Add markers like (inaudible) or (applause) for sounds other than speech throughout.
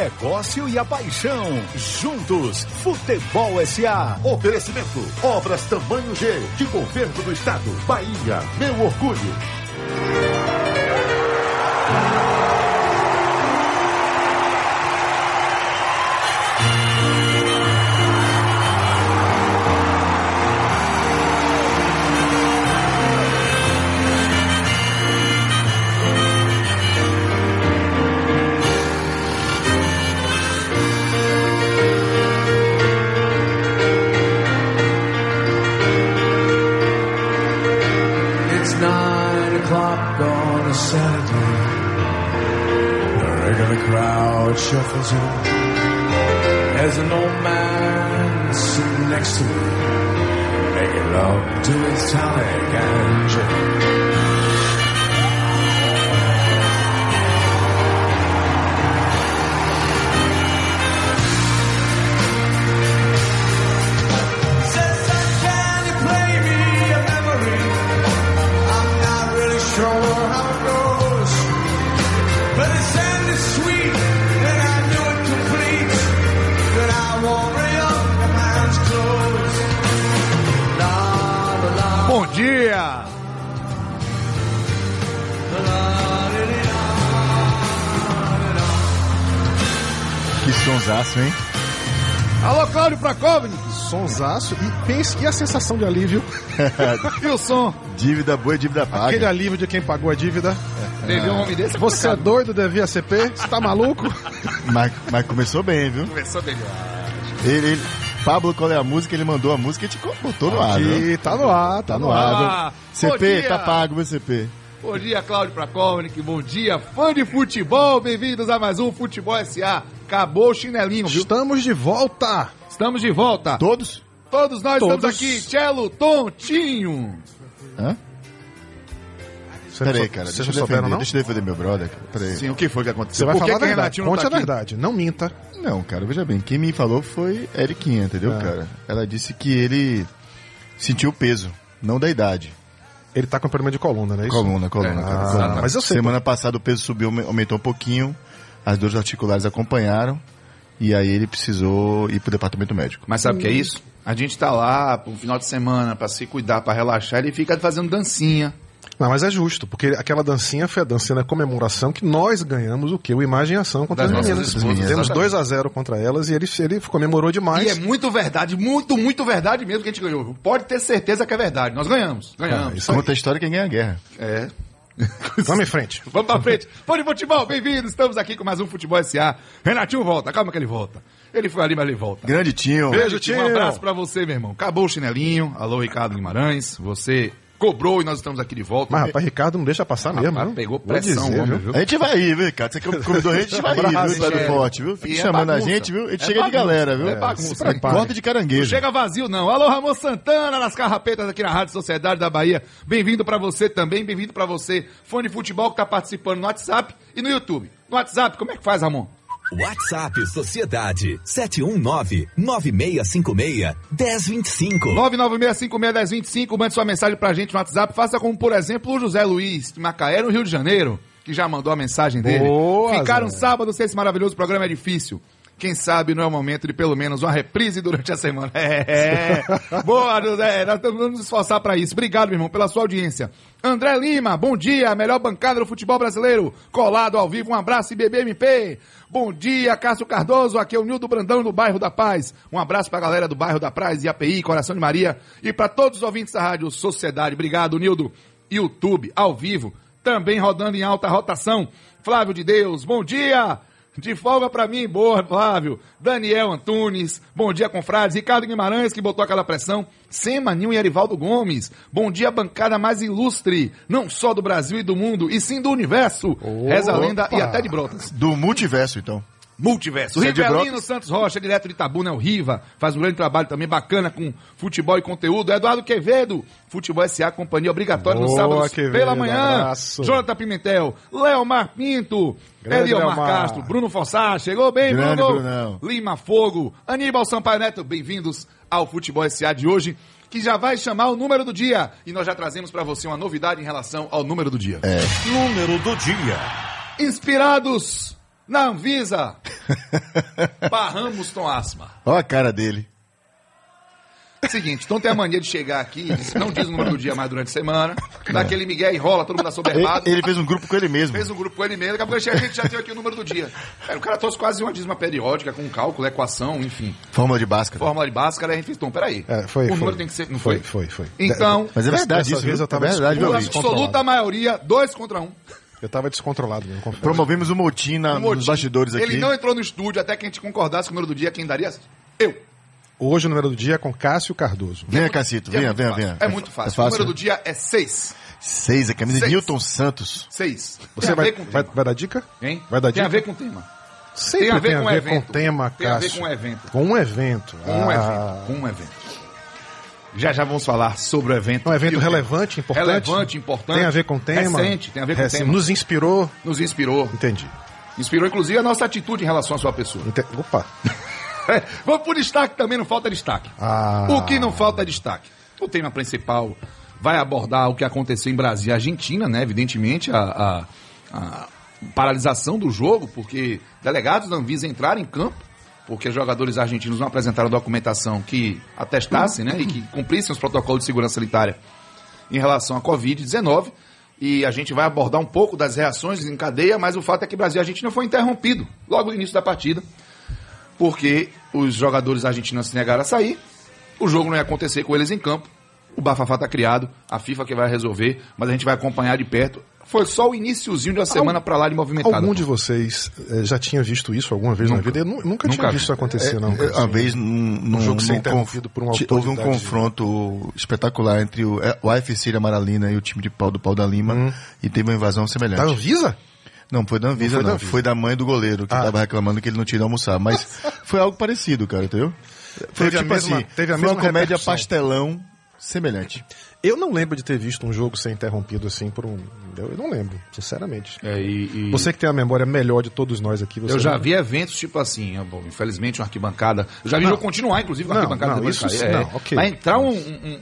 negócio e a paixão. Juntos, Futebol SA. Oferecimento: Obras Tamanho G, de Governo do Estado. Bahia, meu orgulho. E pense que a sensação de alívio. (laughs) E o som? Dívida boa e dívida paga. Aquele alívio de quem pagou a dívida. Teve um homem desse? Você é doido, devia CP? Você tá maluco? (laughs) Mas, mas começou bem, viu? Começou melhor. Ele, ele- Pablo, qual é a música? Ele mandou a música e te botou no ar? E tá no ar, tá, Tá no ar. ar, Ah, CP, tá pago, viu, CP? Bom dia, Cláudio Prakovnik. Bom dia, fã de futebol. Bem-vindos a mais um Futebol SA. Acabou o chinelinho, viu? Estamos de volta. Estamos de volta. Todos? Todos nós Todos. estamos aqui. Cello, Tontinho. Hã? Peraí, cara, deixa eu não defender, souberam, não? deixa eu defender meu brother. cara. Peraí. Sim, o que foi que aconteceu? Você vai Por falar que a verdade. Não Conte tá a verdade. Não minta. Não, cara, veja bem, quem me falou foi Eriquinha, entendeu, Ah. cara? Ela disse que ele sentiu o peso, não da idade. Ele tá com problema de coluna, não é isso? Coluna, coluna, É, cara. ah, coluna. mas eu sei, Semana passada o peso subiu, aumentou um pouquinho, as dores articulares acompanharam, e aí ele precisou ir pro departamento médico. Mas sabe o que é isso? A gente tá lá pro final de semana pra se cuidar, pra relaxar, ele fica fazendo dancinha. Não, mas é justo, porque aquela dancinha foi a dancinha da comemoração que nós ganhamos o quê? O Imagem e Ação contra Das as meninas. esposas, Temos exatamente. 2 a 0 contra elas e ele, ele comemorou demais. E é muito verdade, muito, muito verdade mesmo que a gente ganhou. Pode ter certeza que é verdade. Nós ganhamos. Ganhamos. Ah, isso. Conta a história quem ganha a guerra. É. (laughs) Vamos em frente. Vamos pra frente. Fã de futebol, bem-vindos. Estamos aqui com mais um Futebol SA. Renatinho volta, calma que ele volta. Ele foi ali, mas ele volta. Grande Tinho. Beijo, Tio. tio. Um abraço pra você, meu irmão. Acabou o chinelinho. Alô, Ricardo Guimarães. Você cobrou e nós estamos aqui de volta. Mas, rapaz, Ricardo não deixa passar mesmo. Rapaz, pegou pressão, dizer, homem, viu? viu? A gente vai ir, viu, Ricardo? Você que convidou a gente, a gente vai ir, viu, Estado é. Forte, viu? Fica é chamando a gente, viu? A gente É chega de bagunça. galera, viu? É bagunça. Corta de caranguejo. Não chega vazio, não. Alô, Ramon Santana, nas carrapetas aqui na Rádio Sociedade da Bahia. Bem-vindo pra você também, bem-vindo pra você, fã de futebol que tá participando no WhatsApp e no YouTube. No WhatsApp, como é que faz, Ramon? WhatsApp Sociedade 719-9656-1025. 996561025, mande sua mensagem pra gente no WhatsApp. Faça como, por exemplo, o José Luiz de Macaé, no Rio de Janeiro, que já mandou a mensagem dele. Boa, Ficar um Zé. sábado sem esse maravilhoso programa é difícil. Quem sabe não é o momento de pelo menos uma reprise durante a semana. É. Boa, José. Nós vamos nos esforçar pra isso. Obrigado, meu irmão, pela sua audiência. André Lima, bom dia. Melhor bancada do futebol brasileiro. Colado ao vivo. Um abraço, IBBMP. Bom dia, Cássio Cardoso. Aqui é o Nildo Brandão do Bairro da Paz. Um abraço pra galera do Bairro da Paz, IAPI, Coração de Maria. E pra todos os ouvintes da Rádio Sociedade. Obrigado, Nildo. YouTube, ao vivo. Também rodando em alta rotação. Flávio de Deus, bom dia. De folga pra mim, boa, Flávio. Daniel Antunes, bom dia, confrades. Ricardo Guimarães, que botou aquela pressão. Sema Ninho e Arivaldo Gomes, bom dia, bancada mais ilustre, não só do Brasil e do mundo, e sim do universo. Reza a lenda e até de Brotas. Do multiverso, então. Multiverso. Você Rivelino? Santos Rocha, direto de Itabuna, é o Riva. Faz um grande trabalho também bacana com futebol e conteúdo. Eduardo Quevedo, Futebol SA, companhia obrigatória no Boa, sábado Quevedo, pela manhã. abraço. Jonathan Pimentel, Leomar Pinto, Grande Eliomar Leomar. Castro, Bruno Fossá, chegou bem, Grande Bruno. Brunão. Lima Fogo, Aníbal Sampaio Neto, bem-vindos ao Futebol SA de hoje. Que já vai chamar o número do dia. E nós já trazemos pra você uma novidade em relação ao número do dia. É. Número do dia. Inspirados Na Anvisa, (laughs) barramos Tom Asma. Olha a cara dele. Seguinte, Tom tem a mania de chegar aqui, não diz o número do dia mais durante a semana, dá aquele migué enrola, todo mundo Ele, assoberbado. ele fez um grupo com ele mesmo. Fez um grupo com ele mesmo, daqui a pouco ele a gente já tem aqui o número do dia. Cara, o cara trouxe quase uma dízima periódica, com cálculo, equação, enfim. Fórmula de Bhaskara. Fórmula de Bhaskara, a gente fez, Tom, peraí. É, foi, o foi. número tem que ser, não foi? Foi, foi, foi. Então, Mas é verdade isso, vez eu tava é verdade, absoluta maioria, dois contra um. Eu tava descontrolado mesmo, confesso. Promovemos um motim na- Um motim. nos bastidores aqui. Ele não entrou no estúdio até que a gente concordasse com o número do dia, quem daria? Eu. Hoje o número do dia é com Cássio Cardoso. Venha, é venha, venha, venha. É muito fácil. É fácil. O número do dia é seis. Seis, a camisa de. Newton Santos. Seis. Você tem a vai, ver com o vai, tema. vai dar dica? Hein? Vai dar Tem a dica? ver com o tema. Sempre Tem a ver tem com a o ver evento. com tema, Tem a ver Cássio. com o evento. Com um evento. Com um Ah, evento. Com um evento. Já já vamos falar sobre o evento. Um evento relevante, importante. Relevante, importante. Tem a ver com o tema. Recente, tem a ver com o tema. Nos inspirou. Nos inspirou. Entendi. Inspirou, inclusive, a nossa atitude em relação à sua pessoa. Ente- Opa. (laughs) É, Vamos por destaque também, não falta destaque. Ah. O que não falta é destaque. O tema principal vai abordar o que aconteceu em Brasil e Argentina, né? Evidentemente, a, a- a paralisação do jogo, porque delegados da Anvisa entraram em campo, porque jogadores argentinos não apresentaram documentação que atestasse, né? E que cumprissem os protocolos de segurança sanitária em relação à Covid-19. E a gente vai abordar um pouco das reações em cadeia, mas o fato é que Brasil e Argentina foi interrompido logo no início da partida porque os jogadores argentinos se negaram a sair, o jogo não ia acontecer com eles em campo, o bafafá tá criado, a FIFA que vai resolver, mas a gente vai acompanhar de perto. Foi só o iniciozinho de uma semana pra lá de movimentada. Algum de vocês eh, já tinha visto isso alguma vez na Nunca. vida? Eu nu- nunca, Nunca tinha vi. visto isso acontecer, não. É, Uma vez num, num, jogo ser num interrompido por uma ti- houve um confronto espetacular entre o, é, o AFC da Maralina e o time de pau do pau da Lima e teve uma invasão semelhante. Da Anvisa? Não, foi da Anvisa, Não não. foi Foi da da, Anvisa. mãe do goleiro, que Ah. tava reclamando que ele não tinha ido almoçar. Mas (laughs) foi algo parecido, cara, entendeu? Foi Teve a tipo mesma- assim, teve a foi uma mesma comédia repercussão. pastelão semelhante. Eu não lembro de ter visto um jogo ser interrompido assim por um. Eu não lembro, sinceramente. É, e- e- Você que tem a memória melhor de todos nós aqui, você Eu já lembra? vi eventos tipo assim, bom, infelizmente uma arquibancada. Eu já vi Não. jogo continuar, inclusive, com a Não, arquibancada não, depois isso sim, É, não, ok. Vai entrar um- um-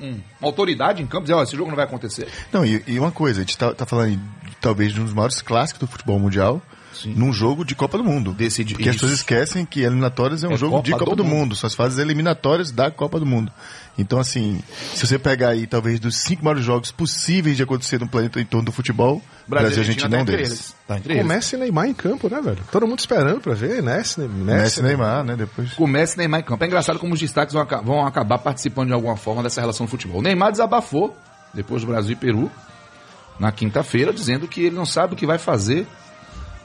um- uma autoridade em campo e dizer, ó, esse jogo não vai acontecer. Não, e, e uma coisa, a gente tá, tá falando de, talvez de um dos maiores clássicos do futebol mundial num jogo de Copa do Mundo. Decidi- Porque as isso. pessoas esquecem que eliminatórias é um É jogo de Copa Copa do do, Mundo. mundo. são as fases eliminatórias da Copa do Mundo. Então, assim, se você pegar aí talvez dos cinco maiores jogos possíveis de acontecer no planeta em torno do futebol, Brasil e é um tá entre deles. eles. Tá entre Com eles. Messi e Neymar em campo, né, velho? Todo mundo esperando pra ver, Messi, Messi, Messi e Neymar, né? Depois. Com Messi e Neymar em campo. É engraçado como os destaques vão, aca- vão acabar participando de alguma forma dessa relação no futebol. O Neymar desabafou, depois do Brasil e Peru, na quinta-feira, dizendo que ele não sabe o que vai fazer,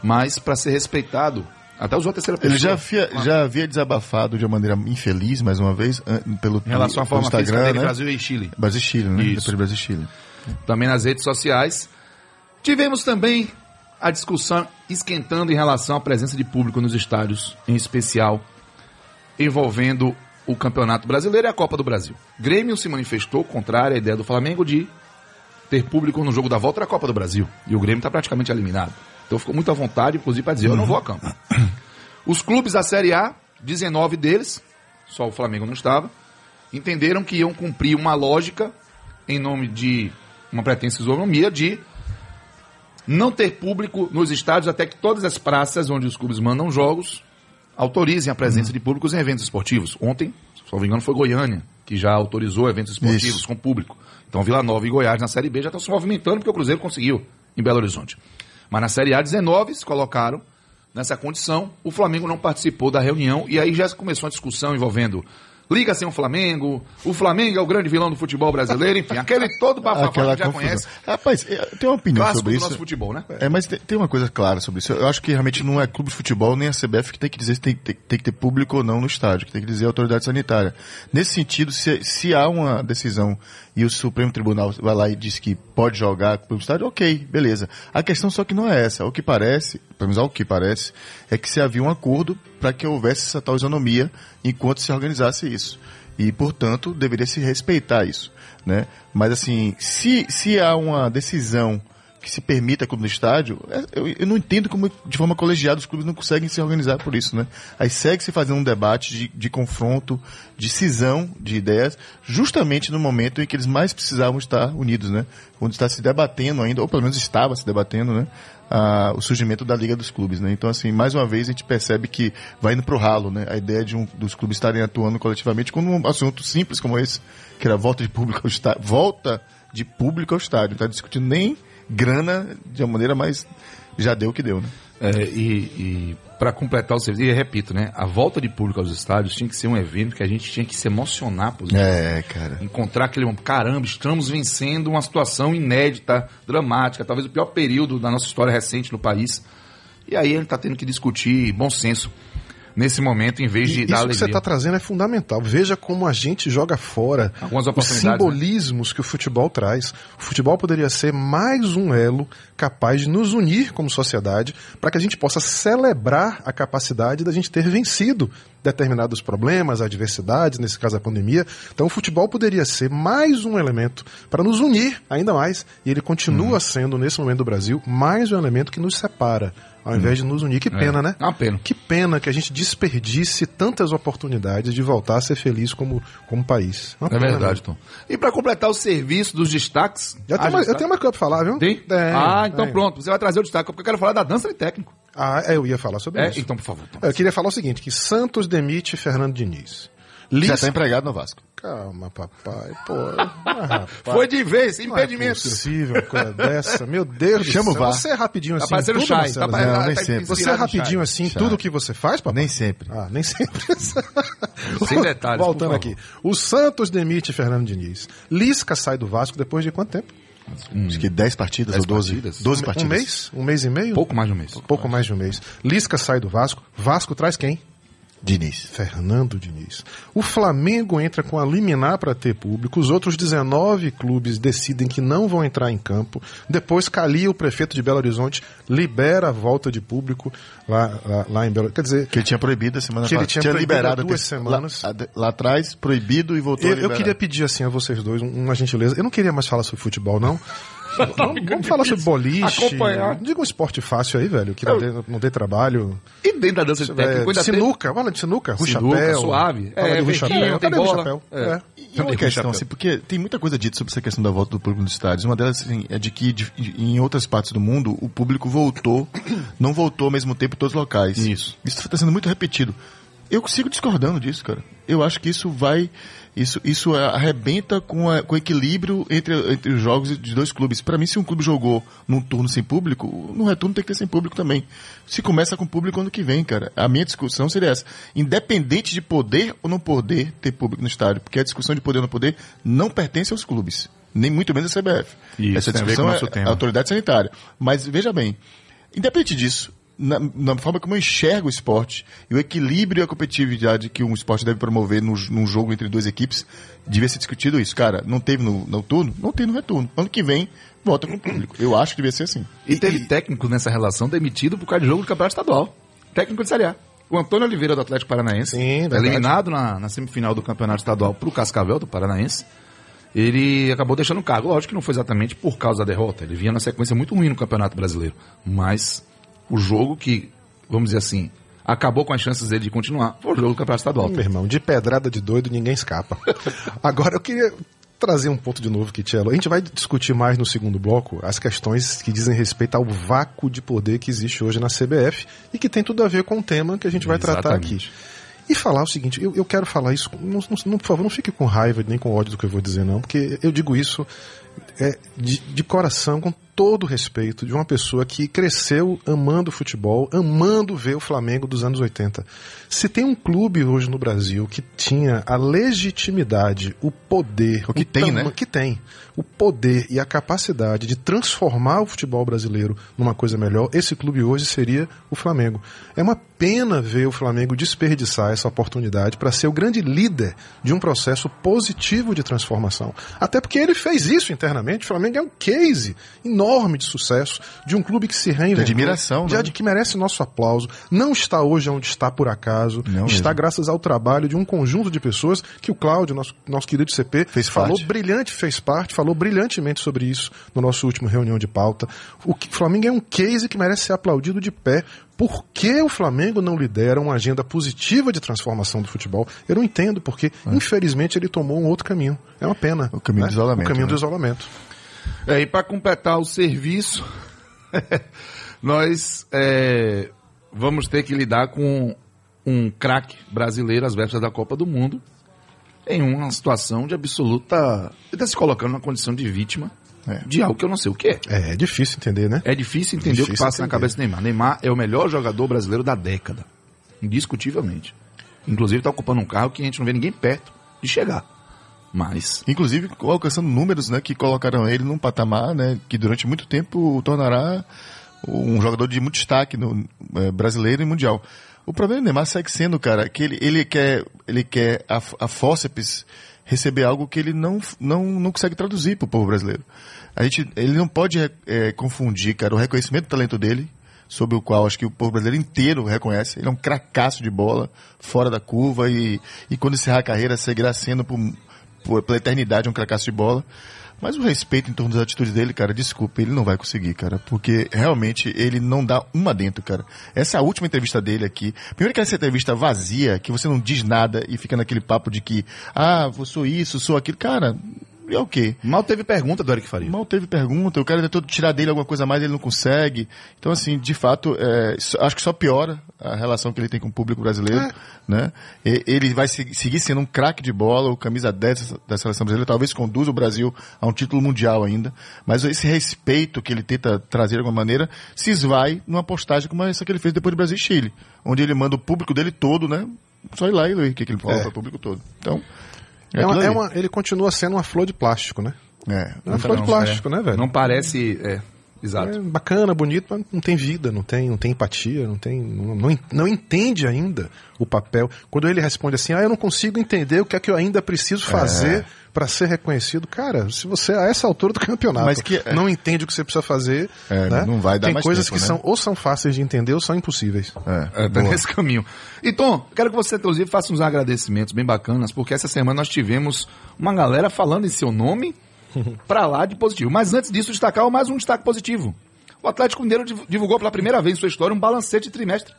mas para ser respeitado. Até usou a terceira pessoa. Ele já, fia- já havia desabafado de uma maneira infeliz, mais uma vez, pelo, Em relação à forma Instagram, dele, né? Brasil e Chile. Brasil e Chile, né? Isso. Depois Brasil e Chile. também nas redes sociais. Tivemos também a discussão esquentando em relação à presença de público nos estádios, em especial envolvendo o Campeonato Brasileiro e a Copa do Brasil. Grêmio se manifestou contrário à ideia do Flamengo de ter público no jogo da volta da Copa do Brasil. E o Grêmio está praticamente eliminado. Então ficou muito à vontade, inclusive, para dizer, eu não vou a campo. Os clubes da Série A, 19 deles, só o Flamengo não estava, entenderam que iam cumprir uma lógica em nome de uma pretensa isonomia de não ter público nos estádios até que todas as praças onde os clubes mandam jogos autorizem a presença de públicos em eventos esportivos. Ontem, se não me engano, foi Goiânia que já autorizou eventos esportivos Isso. com público. Então Vila Nova e Goiás na Série B já estão se movimentando porque o Cruzeiro conseguiu em Belo Horizonte. Mas na Série A 19 se colocaram nessa condição. O Flamengo não participou da reunião e aí já começou a discussão envolvendo Liga sem o Flamengo, o Flamengo é o grande vilão do futebol brasileiro, enfim, aquele todo bafafá que a gente já confusão. conhece. Rapaz, eu tenho uma opinião Clássico sobre do isso. nosso futebol, né? É, mas tem, tem uma coisa clara sobre isso. Eu acho que realmente não é clube de futebol nem a CBF que tem que dizer se tem, tem- tem que ter público ou não no estádio, que tem que dizer a autoridade sanitária. Nesse sentido, se, se há uma decisão e o Supremo Tribunal vai lá e diz que pode jogar pelo estádio, ok, beleza. A questão só que não é essa. O que parece, pelo menos ao que parece, é que se havia um acordo para que houvesse essa tal isonomia enquanto se organizasse isso. E, portanto, deveria se respeitar isso, né? Mas, assim, se, se há uma decisão que se permita clube no estádio, é- eu, eu não entendo como de forma colegiada os clubes não conseguem se organizar por isso, né? Aí segue se fazendo um debate de, de confronto, de cisão de ideias, justamente no momento em que eles mais precisavam estar unidos, né? Onde está se debatendo ainda, ou pelo menos estava se debatendo, né? O surgimento da Liga dos Clubes, né? Então, assim, mais uma vez a gente percebe que vai indo pro ralo, né? A ideia de um, dos clubes estarem atuando coletivamente com um assunto simples como esse, que era volta de público ao estádio, volta de público ao estádio. Não está discutindo nem grana de uma maneira mais já deu o que deu, né? É, e e para completar o serviço, e repito, né? A volta de público aos estádios tinha que ser um evento que a gente tinha que se emocionar positivamente. É, cara. encontrar aquele momento, caramba, estamos vencendo uma situação inédita, dramática, talvez o pior período da nossa história recente no país. E aí ele está tendo que discutir bom senso nesse momento, em vez de E dar isso que você alegria. está trazendo é fundamental. Veja como a gente joga fora Algumas os né? simbolismos que o futebol traz. O futebol poderia ser mais um elo capaz de nos unir como sociedade para que a gente possa celebrar a capacidade da gente ter vencido determinados problemas, adversidades, nesse caso a pandemia. Então o futebol poderia ser mais um elemento para nos unir ainda mais. E ele continua sendo, nesse momento do Brasil, mais um elemento que nos separa, ao invés de nos unir. Que pena, né? É uma pena. Que pena que a gente desperdice tantas oportunidades de voltar a ser feliz como, como país. Uma É pena verdade, mesmo. Tom. E para completar o serviço dos destaques. Eu tenho, Ah, mais, eu destaque? tenho mais coisa pra falar, viu? Tem? Tem, ah, então tem. pronto. Você vai trazer o destaque, porque eu quero falar da dança de técnico. Ah, é, eu ia falar sobre É, isso. então, por favor. Tom. Eu queria falar o seguinte, que Santos demite Fernando Diniz. Já está empregado no Vasco. Calma, papai. Pô, (laughs) ah. Foi de vez, Não é impedimento. possível uma coisa dessa. Meu (laughs) Deus Chama do céu. Você é rapidinho Tá assim, parecendo tudo. Marcelo? Tá, Não, tá- nem tá sempre. Você é rapidinho Chay. assim, Chay. tudo que você faz, papai? Nem sempre. Ah, nem sempre. (laughs) Sem detalhes, Voltando aqui. O Santos demite Fernando Diniz. Lisca sai do Vasco depois de quanto tempo? Acho que 10 partidas 10 ou 12. partidas. 12 Um partidas. mês? Um mês e meio? Pouco mais de um mês. Pouco mais de um mês. Lisca sai do Vasco. Vasco traz quem? Diniz. Fernando Diniz. O Flamengo entra com a liminar para ter público. Os outros 19 clubes decidem que não vão entrar em campo. Depois, Cali, o prefeito de Belo Horizonte, libera a volta de público lá, lá, lá em Belo Quer dizer, Que ele tinha proibido a semana Que ele tinha proibido liberado duas semanas. Lá, lá atrás, proibido e voltou a eu, eu liberar. queria pedir assim a vocês dois um- uma gentileza. Eu não queria mais falar sobre futebol, não. Vamos, vamos falar sobre boliche. Acompanhar. Diga um esporte fácil aí, velho, que não dê, não dê trabalho. E dentro da dança de É, ainda tem- sinuca, fala de sinuca, Rui Sinuca, Chapéu. suave. Fala É, de Rui verdinho, Chapéu. tem bola. É. É. E uma questão, assim, porque tem muita coisa dita sobre essa questão da volta do público nos estádios. Uma delas, assim, é de que de- em outras partes do mundo, o público voltou, não voltou ao mesmo tempo em todos os locais. Isso. Isso está sendo muito repetido. Eu sigo discordando disso, cara. Eu acho que isso vai. Isso, isso arrebenta com, a- com o equilíbrio entre, entre os jogos de dois clubes. Para mim, se um clube jogou num turno sem público, no retorno tem que ter sem público também. Se começa com público ano que vem, cara. A minha discussão seria essa. Independente de poder ou não poder ter público no estádio, porque a discussão de poder ou não poder não pertence aos clubes. Nem muito menos à CBF. Isso, Essa a discussão é tema. a autoridade sanitária. Mas veja bem, independente disso, na, na forma como eu enxergo o esporte e o equilíbrio e a competitividade que um esporte deve promover no, num jogo entre duas equipes, devia ser discutido isso. Cara, não teve no, no turno? Não tem no retorno. Ano que vem, volta com o público. Eu acho que devia ser assim. E teve técnico nessa relação demitido por causa de jogo do Campeonato Estadual. Técnico de Série A. O Antônio Oliveira do Atlético Paranaense, Sim, eliminado na, na semifinal do Campeonato Estadual pro Cascavel do Paranaense, ele acabou deixando o cargo. Lógico que não foi exatamente por causa da derrota. Ele vinha na sequência muito ruim no Campeonato Brasileiro. Mas o jogo que, vamos dizer assim, acabou com as chances dele de continuar foi o jogo do Campeonato Estadual. Meu irmão, de pedrada de doido ninguém escapa. (laughs) Agora eu queria trazer um ponto de novo, Kitielo. A gente vai discutir mais no segundo bloco as questões que dizem respeito ao vácuo de poder que existe hoje na CBF e que tem tudo a ver com o tema que a gente vai tratar aqui. Exatamente. E falar o seguinte, eu, eu quero falar isso, não- não- por favor, não fique com raiva nem com ódio do que eu vou dizer, não, porque eu digo isso é, de, de coração, com todo respeito, de uma pessoa que cresceu amando futebol, amando ver o Flamengo dos anos 80. Se tem um clube hoje no Brasil que tinha a legitimidade, o poder, O que tem, né? que tem, o poder e a capacidade de transformar o futebol brasileiro numa coisa melhor, esse clube hoje seria o Flamengo. É uma pena ver o Flamengo desperdiçar essa oportunidade para ser o grande líder de um processo positivo de transformação. Até porque ele fez isso internamente. O Flamengo é um case enorme enorme de sucesso, de um clube que se reinventou. De admiração, de né? ad- que merece nosso aplauso. Não está hoje onde está por acaso. Não está mesmo. graças ao trabalho de um conjunto de pessoas que o Cláudio, nosso, nosso querido CP, Fez falou parte. brilhante, fez parte, falou brilhantemente sobre isso no nosso último reunião de pauta. O Flamengo é um case que merece ser aplaudido de pé. Por que o Flamengo não lidera uma agenda positiva de transformação do futebol? Eu não entendo, porque, infelizmente, ele tomou um outro caminho. É uma pena. O caminho do isolamento, O caminho né? do isolamento. É, e para completar o serviço, (laughs) nós é, vamos ter que lidar com um craque brasileiro às vésperas da Copa do Mundo em uma situação de absoluta. Ele está se colocando numa condição de vítima É. de algo que eu não sei o que é. É, é difícil entender, né? É difícil entender o que Difícil passa na entender. cabeça do Neymar. Neymar é o melhor jogador brasileiro da década. Indiscutivelmente. Inclusive está ocupando um carro que a gente não vê ninguém perto de chegar. Mas. Inclusive alcançando números, né, que colocaram ele num patamar, né, que durante muito tempo o tornará um jogador de muito destaque no eh, brasileiro e mundial. O problema do Neymar segue sendo, cara, que ele, ele quer, ele quer a, a fórceps receber algo que ele não, não, não consegue traduzir para o povo brasileiro. A gente, ele não pode eh, confundir, cara, o reconhecimento do talento dele, sobre o qual acho que o povo brasileiro inteiro reconhece. Ele é um cracaço de bola, fora da curva, e, e quando encerrar a carreira, seguirá sendo por, pela eternidade um cracaço de bola. Mas o respeito em torno das atitudes dele, cara, desculpa, ele não vai conseguir, cara, porque realmente ele não dá uma dentro, cara. Essa é a última entrevista dele aqui. Primeiro que essa entrevista vazia, que você não diz nada e fica naquele papo de que, ah, sou isso, sou aquilo. Cara, é o quê? Mal teve pergunta do Eric Faria. Mal teve pergunta, o cara tentou tirar dele alguma coisa a mais, ele não consegue. Então, assim, de fato, é, acho que só piora a relação que ele tem com o público brasileiro, É. né? E- ele vai se- seguir sendo um craque de bola, o camisa 10 da seleção brasileira, talvez conduza o Brasil a um título mundial ainda. Mas esse respeito que ele tenta trazer de alguma maneira se esvai numa postagem como essa que ele fez depois do Brasil e Chile, onde ele manda o público dele todo, né? Só ir lá e ler o que, que ele fala É. para o público todo. Então, É aquilo uma- é uma- ele continua sendo uma flor de plástico, né? É, É uma flor de plástico, né, velho? Não parece. É, exato. É bacana, bonito, mas não tem vida, não tem, não tem empatia, não tem, não, não, não entende ainda o papel. Quando ele responde assim, ah, eu não consigo entender o que é que eu ainda preciso fazer pra ser reconhecido. Cara, se você a essa altura do campeonato Mas que- não entende o que você precisa fazer, É, né? não vai dar tem mais coisas tempo, que né? são ou são fáceis de entender ou são impossíveis. É, É, tá nesse caminho. E Tom, quero que você, inclusive, faça uns agradecimentos bem bacanas, porque essa semana nós tivemos uma galera falando em seu nome (laughs) pra lá de positivo. Mas antes disso, destacar mais um destaque positivo. O Atlético Mineiro div- divulgou pela primeira vez em sua história um balancete de trimestre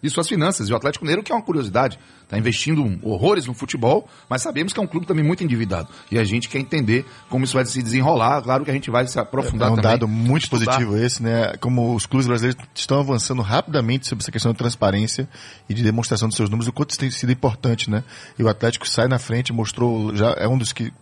de suas finanças. E o Atlético Mineiro, que é uma curiosidade, está investindo horrores no futebol, mas sabemos que é um clube também muito endividado. E a gente quer entender como isso vai se desenrolar. Claro que a gente vai se aprofundar É um também. dado muito estudar. positivo esse, né? Como os clubes brasileiros estão avançando rapidamente sobre essa questão de transparência e de demonstração dos seus números, o quanto isso tem sido importante, né? E o Atlético sai na frente, mostrou, já é um dos que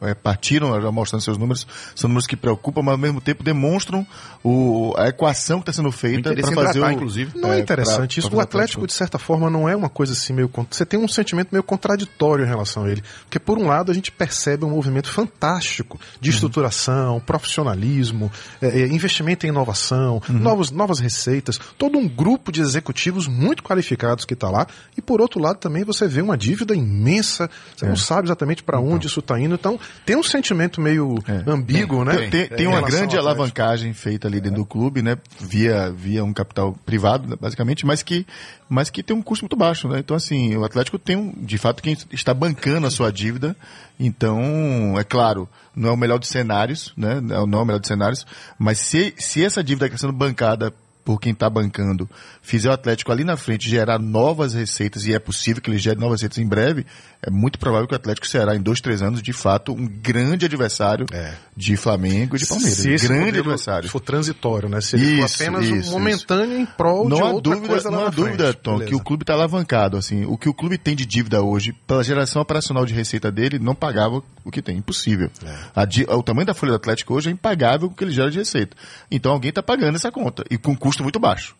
é, partiram já mostrando seus números, são números que preocupam, mas ao mesmo tempo demonstram o, a equação que está sendo feita para fazer tratar, o, inclusive. Não é, É, interessante pra- isso. pra O Atlético, tudo. de certa forma, não é uma coisa assim meio. Você tem um sentimento meio contraditório em relação a ele. Porque, por um lado, a gente percebe um movimento fantástico de Uhum. estruturação, profissionalismo, é, é, investimento em inovação, Uhum. novos, novas receitas, todo um grupo de executivos muito qualificados que está lá. E, por outro lado, também você vê uma dívida imensa. Você É. não sabe exatamente para Então. onde isso está indo. Então, tem um sentimento meio ambíguo, né? Tem, tem- tem Em uma grande alavancagem feita ali dentro do clube, né? Via, via um capital privado, né, basicamente, mas que, mas que tem um custo muito baixo, né? Então, assim, o Atlético tem, um, de fato, quem está bancando a sua dívida. Então, é claro, não é o melhor dos cenários, né? Não é o melhor dos cenários, mas se, se essa dívida que está sendo bancada por quem está bancando, fizer o Atlético ali na frente gerar novas receitas, e é possível que ele gere novas receitas em breve, é muito provável que o Atlético será, em dois, três anos, de fato, um grande adversário É. de Flamengo e de Palmeiras. Se esse grande adversário. for transitório, né? Se ele Isso, for apenas isso, momentâneo em prol de Não há outra dúvida, coisa não há dúvida frente. Tom, Beleza. que o clube está alavancado. Assim, o que o clube tem de dívida hoje, pela geração operacional de receita dele, não pagava o que tem. Impossível. É. A o tamanho da folha do Atlético hoje é impagável com o que ele gera de receita. Então alguém está pagando essa conta, e com custo muito baixo.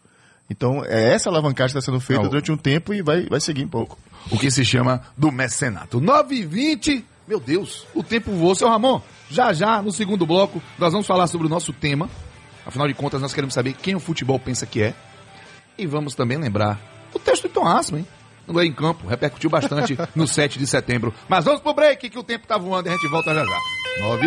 Então é essa alavancagem que está sendo feita Não. durante um tempo e vai, vai seguir um pouco. o que se chama do mecenato. 9 e 20 meu Deus, o tempo voou. Seu Ramon, já já, no segundo bloco, nós vamos falar sobre o nosso tema. Afinal de contas, nós queremos saber quem o futebol pensa que é. E vamos também lembrar o texto do Tom Asma, hein? No Em Campo, repercutiu bastante (laughs) no 7 de setembro. Mas vamos pro break, que o tempo tá voando e a gente volta já já. 9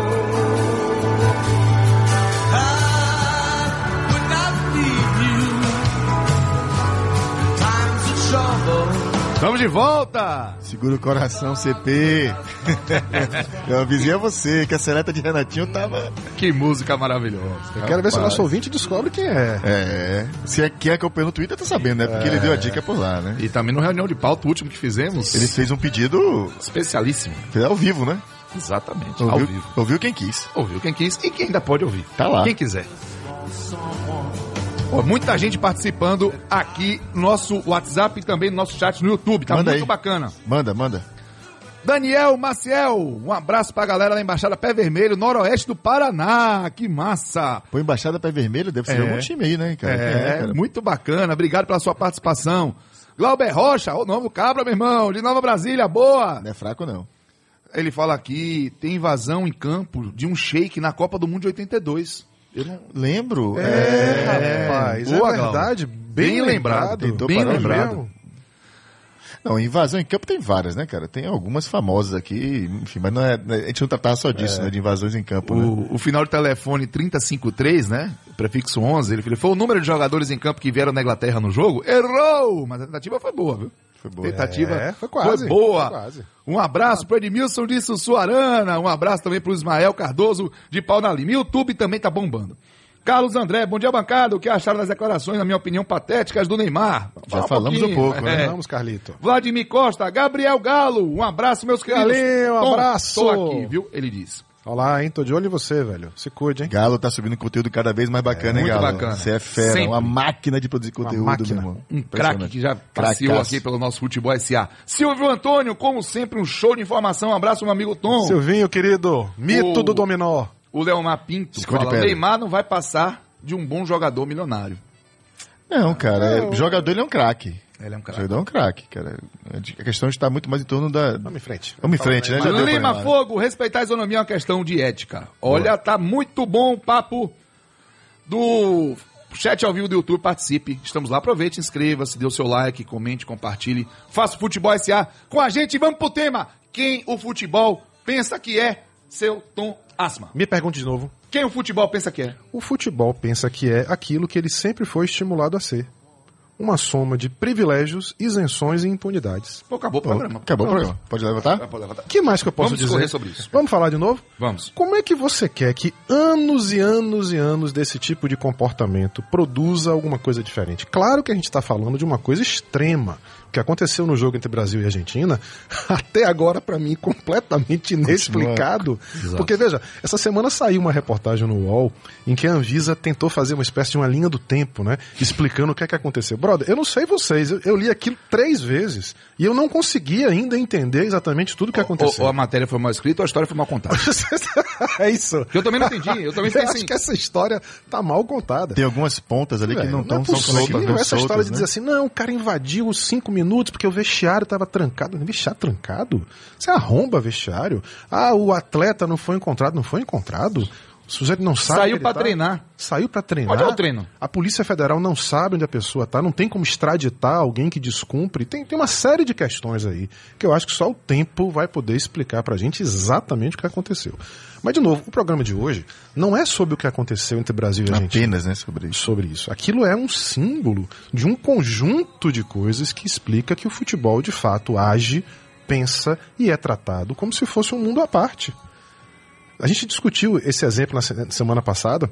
Estamos de volta! Segura o coração, CP. (laughs) Eu avisei a você que a seleta de Renatinho tava. Que música maravilhosa. Eu quero ver se o nosso ouvinte descobre quem é. É. Se é quem acompanhou no Twitter tá sabendo, né? Porque ele deu a dica por lá, né? E também no reunião de pauta, o último que fizemos, Ele fez um pedido especialíssimo. fez ao vivo, né? Exatamente, ao Ouviu, vivo. ouviu quem quis. Ouviu quem quis e quem ainda pode ouvir. Tá lá. Quem quiser. Ó, muita gente participando aqui no nosso WhatsApp e também no nosso chat no YouTube. Tá Manda muito aí. bacana. Manda, manda. Daniel Maciel, um abraço pra galera da Embaixada Pé Vermelho, noroeste do Paraná. Que massa! Põe embaixada pé vermelho, deve ser É. algum time aí, né, cara? Quem É, cara? muito bacana. Obrigado pela sua participação. Glauber Rocha, o novo cabra, meu irmão, de Nova Brasília, boa! Não é fraco, não. Ele fala aqui, tem invasão em campo de um shake na Copa do Mundo de 82. Eu não... Lembro. É, rapaz, boa, é verdade. Bem, Bem lembrado, lembrado. bem o lembrado. mesmo. Não, invasão em campo tem várias, né, cara? Tem algumas famosas aqui, enfim, mas não é, a gente não tratava só disso, né? De invasões em campo, né? O, o final de telefone 3053, né? Prefixo 11, ele falou, foi o número de jogadores em campo que vieram da Inglaterra no jogo? Errou! Mas a tentativa foi boa, viu? Foi boa. Tentativa É, foi quase, boa. foi quase. Um abraço pro Edmilson de Sussuarana, um abraço também pro Ismael Cardoso de Pau na Lima. YouTube também tá bombando. Carlos André, bom dia, bancada. O que acharam das declarações, na minha opinião, patéticas do Neymar? Já Fala falamos um pouquinho. pouco, né? É. Vamos, Carlito. Vladimir Costa, Gabriel Galo, um abraço, meus queridos. Galinho, um Tom, abraço. Tô aqui, viu? Ele diz. Olá, hein? Tô de olho em você, velho. Se cuide, hein? Galo tá subindo conteúdo cada vez mais bacana, hein, muito Galo? bacana. Você é fera, Sempre. uma máquina de produzir conteúdo, máquina. meu irmão. Um craque que já passeou aqui pelo nosso Futebol SA. Silvio Antônio, como sempre, um show de informação. Um abraço, meu amigo Tom. Silvinho, querido. Mito O- do dominó. O Leomar Pinto Esconde fala. Neymar não vai passar de um bom jogador milionário. Não, cara, é- jogador ele é um craque. Ele é um craque. Jogador é um craque, cara. A questão está muito mais em torno da... Vamos em frente. Vamos em frente, né? Já Lima. Fogo, respeitar a isonomia é uma questão de ética. Olha, tá muito bom o papo do chat ao vivo do YouTube. Participe. Estamos lá. Aproveite, inscreva-se, dê o seu like, comente, compartilhe. Faça o Futebol SA com a gente. Vamos pro tema. Quem o futebol pensa que é seu Tom Asma? Me pergunte de novo. Quem o futebol pensa que é? O futebol pensa que é aquilo que ele sempre foi estimulado a ser. Uma soma de privilégios, isenções e impunidades. Pô, acabou o programa. Acabou o programa. Pode levantar? Pode levantar. O que mais que eu posso Vamos dizer? sobre isso. Vamos falar de novo? Vamos. Como é que você quer que anos e anos e anos desse tipo de comportamento produza alguma coisa diferente? Claro que a gente está falando de uma coisa extrema. Que aconteceu no jogo entre Brasil e Argentina, (laughs) até agora, para mim, completamente inexplicado. Porque, veja, essa semana saiu uma reportagem no UOL em que a Anvisa tentou fazer uma espécie de uma linha do tempo, né? Explicando o que é que aconteceu. Brother, eu não sei vocês, eu, li aquilo três vezes e eu não consegui ainda entender exatamente tudo o que aconteceu. Ou, a matéria foi mal escrita ou a história foi mal contada. (laughs) é isso. Que eu também não entendi. Eu também (laughs) Eu acho assim. que essa história tá mal contada. Tem algumas pontas ali que Velho, não estão é soltas, Essa soltas, história de né? dizer assim, não, o cara invadiu os cinco minutos porque o vestiário estava trancado. Vestiário trancado? Você arromba vestiário? Ah, o atleta não foi encontrado. Não foi encontrado? O sujeito não sabe. Saiu ele tá. treinar. Saiu pra treinar. Onde é o treino? A Polícia Federal não sabe onde a pessoa tá, não tem como extraditar alguém que descumpre. Tem, tem uma série de questões aí que eu acho que só o tempo vai poder explicar pra gente exatamente o que aconteceu. Mas, de novo, o programa de hoje não é sobre o que aconteceu entre Brasil e Argentina Apenas, né, sobre isso. sobre isso. Aquilo é um símbolo de um conjunto de coisas que explica que o futebol de fato age, pensa e é tratado como se fosse um mundo à parte. A gente discutiu esse exemplo na se- semana passada.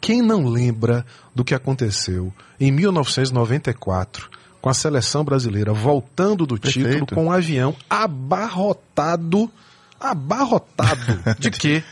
Quem não lembra do que aconteceu em 1994 com a seleção brasileira voltando do título Perfeito. com um avião abarrotado, abarrotado (laughs) de quê?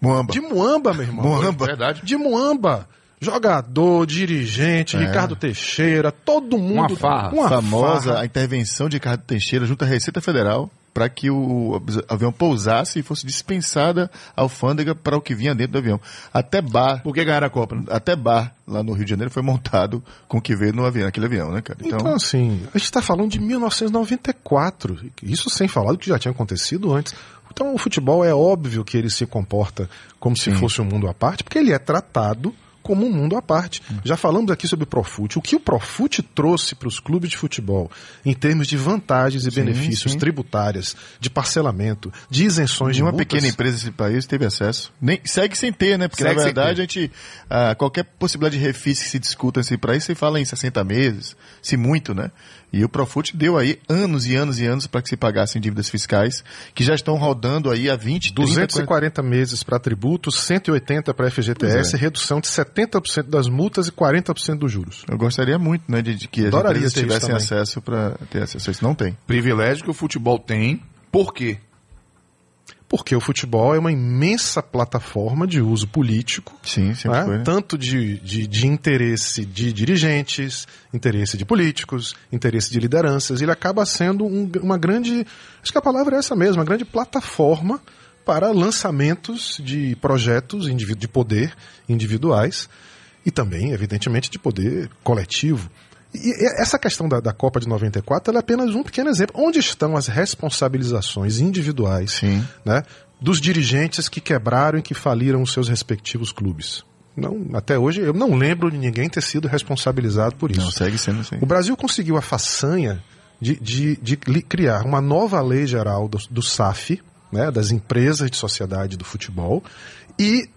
Muamba. De Muamba, meu irmão. Muamba. Verdade. De Muamba. Jogador, dirigente, Ricardo Teixeira, todo mundo. Uma farra. Uma famosa farra. a intervenção de Ricardo Teixeira junto à Receita Federal. Para que o avião pousasse e fosse dispensada a alfândega para o que vinha dentro do avião. Até bar, Por que ganharam a Copa? né? até bar lá no Rio de Janeiro foi montado com o que veio no avião, naquele avião, né, cara? Então, assim, a gente está falando de 1994. Isso sem falar do que já tinha acontecido antes. Então, o futebol é óbvio que ele se comporta como se fosse um mundo à parte, porque ele é tratado como um mundo à parte. Já falamos aqui sobre o Profute. O que o Profute trouxe para os clubes de futebol em termos de vantagens e benefícios sim. tributárias, de parcelamento, de isenções de Nenhuma multas, pequena empresa desse país teve acesso. Nem, segue sem ter, né? Porque Segue na verdade a gente. ah, qualquer possibilidade de refis que se discuta assim, para isso, se fala em 60 meses, se muito, né? E o Profut deu aí anos e anos e anos para que se pagassem dívidas fiscais, que já estão rodando aí há 20, 30, 40... 240 meses para tributos, 180 para FGTS, é. redução de 70% das multas e 40% dos juros. Eu gostaria muito, né, de, de que as Adoraria empresas tivessem acesso para ter acesso a isso. Não tem. Privilégio que o futebol tem. Por quê? Porque o futebol é uma imensa plataforma de uso político, Sim, sempre né? foi. Né? tanto de, de, de interesse de dirigentes, interesse de políticos, interesse de lideranças. Ele acaba sendo um- uma grande, acho que a palavra é essa mesmo, uma grande plataforma para lançamentos de projetos de poder individuais e também, evidentemente, de poder coletivo. E essa questão da, da Copa de 94 ela é apenas um pequeno exemplo. Onde estão as responsabilizações individuais Sim. né, dos dirigentes que quebraram e que faliram os seus respectivos clubes? Não, até hoje eu não lembro de ninguém ter sido responsabilizado por isso. Não, segue sendo assim. O Brasil conseguiu a façanha de, de- de criar uma nova lei geral do, do SAF, né, das empresas de sociedade do futebol, e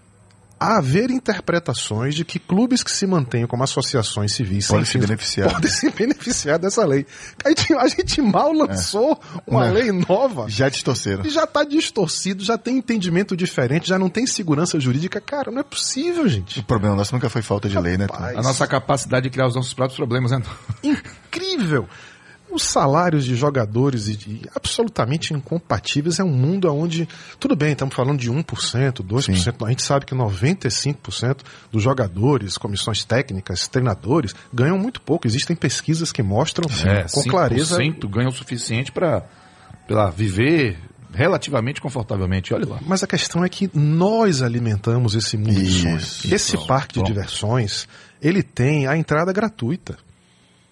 haver interpretações de que clubes que se mantenham como associações civis Podem se beneficiar. podem se beneficiar dessa lei. A gente, a gente mal lançou uma Não. lei nova Já distorceram. e já está distorcido, já tem entendimento diferente, já não tem segurança jurídica. Cara, não é possível, gente. O problema nosso nunca foi falta de lei, né? Tom? Rapaz. A nossa capacidade de criar os nossos próprios problemas, né? incrível. Os salários de jogadores e de- absolutamente incompatíveis é um mundo onde, tudo bem, estamos falando de 1%, 2%, a gente sabe que 95% dos jogadores, comissões técnicas, treinadores, ganham muito pouco. Existem pesquisas que mostram É, com clareza 5% ganha o suficiente para viver relativamente confortavelmente. Olha lá. Mas a questão é que nós alimentamos esse mundo de sonhos. Esse parque de diversões, ele tem a entrada gratuita.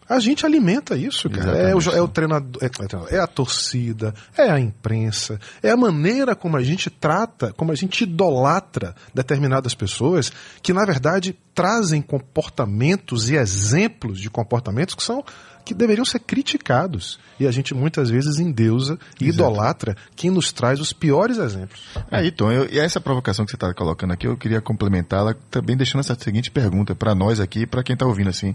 A gente alimenta isso, cara. É o, é o treinador, é, é é a torcida, é a imprensa, é a maneira como a gente trata, como a gente idolatra determinadas pessoas que, na verdade, trazem comportamentos e exemplos de comportamentos que são que deveriam ser criticados. E a gente muitas vezes endeusa e idolatra quem nos traz os piores exemplos. Aí, Tom, eu- e essa provocação que você está colocando aqui, eu queria complementá-la também deixando essa seguinte pergunta para nós aqui e para quem está ouvindo assim.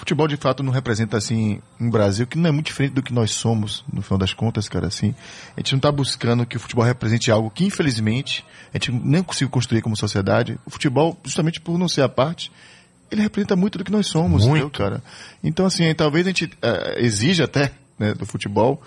O futebol de fato não representa assim um Brasil que não é muito diferente do que nós somos, no final das contas, cara, assim. A gente não está buscando que o futebol represente algo que infelizmente a gente nem conseguiu construir como sociedade. O futebol, justamente por não ser a parte, ele representa muito do que nós somos, Muito. entendeu, cara? Então, assim, talvez a gente eh, exija até né, do futebol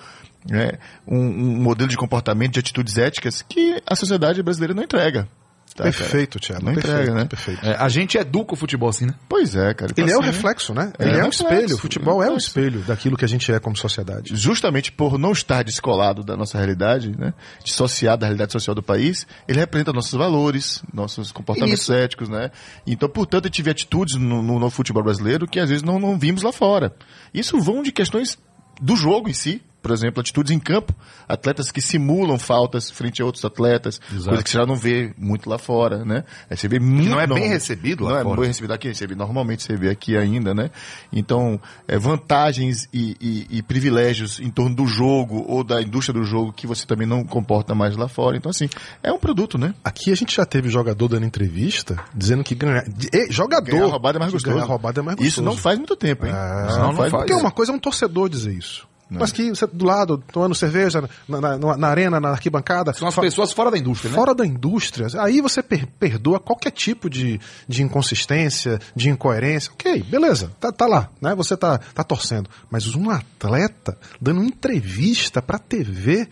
né, um, um modelo de comportamento, de atitudes éticas que a sociedade brasileira não entrega. Tá, perfeito, Thiago. Não perfeito, entrega, né? Perfeito. É, a gente educa o futebol assim, né? Pois é, cara. Ele Então, é o assim, reflexo, né? É, Ele é, um reflexo, espelho. O futebol é um espelho daquilo que a gente é como sociedade. Justamente por não estar descolado da nossa realidade, né? Dissociado da realidade social do país, ele representa nossos valores, nossos comportamentos Isso. éticos, né? Então, portanto, eu tive atitudes no, no, no futebol brasileiro que às vezes não, não vimos lá fora. Isso vão de questões do jogo em si. Por exemplo, atitudes em campo, atletas que simulam faltas frente a outros atletas, Exato. coisa que você já não vê muito lá fora, né? Aí você vê muito não é bem recebido lá não fora. é bem recebido aqui, recebe normalmente você vê aqui ainda, né? Então, é, vantagens e, e- e privilégios em torno do jogo ou da indústria do jogo que você também não comporta mais lá fora. Então, assim, é um produto, né? Aqui a gente já teve jogador dando entrevista dizendo que ganhar. e, jogador! Ganhar roubada é mais gostoso. ganhar roubada é mais gostoso. Isso não faz muito tempo, hein? Ah, não, não faz. Porque uma coisa é um torcedor dizer isso. Mas que você, do lado, tomando cerveja na, na- na- na arena, na arquibancada. São as pessoas fora da indústria, né? Fora da indústria, aí você per- perdoa qualquer tipo de, de inconsistência, de incoerência. Ok, beleza, tá, tá lá, né? Você tá, tá torcendo. Mas um atleta dando entrevista pra TV,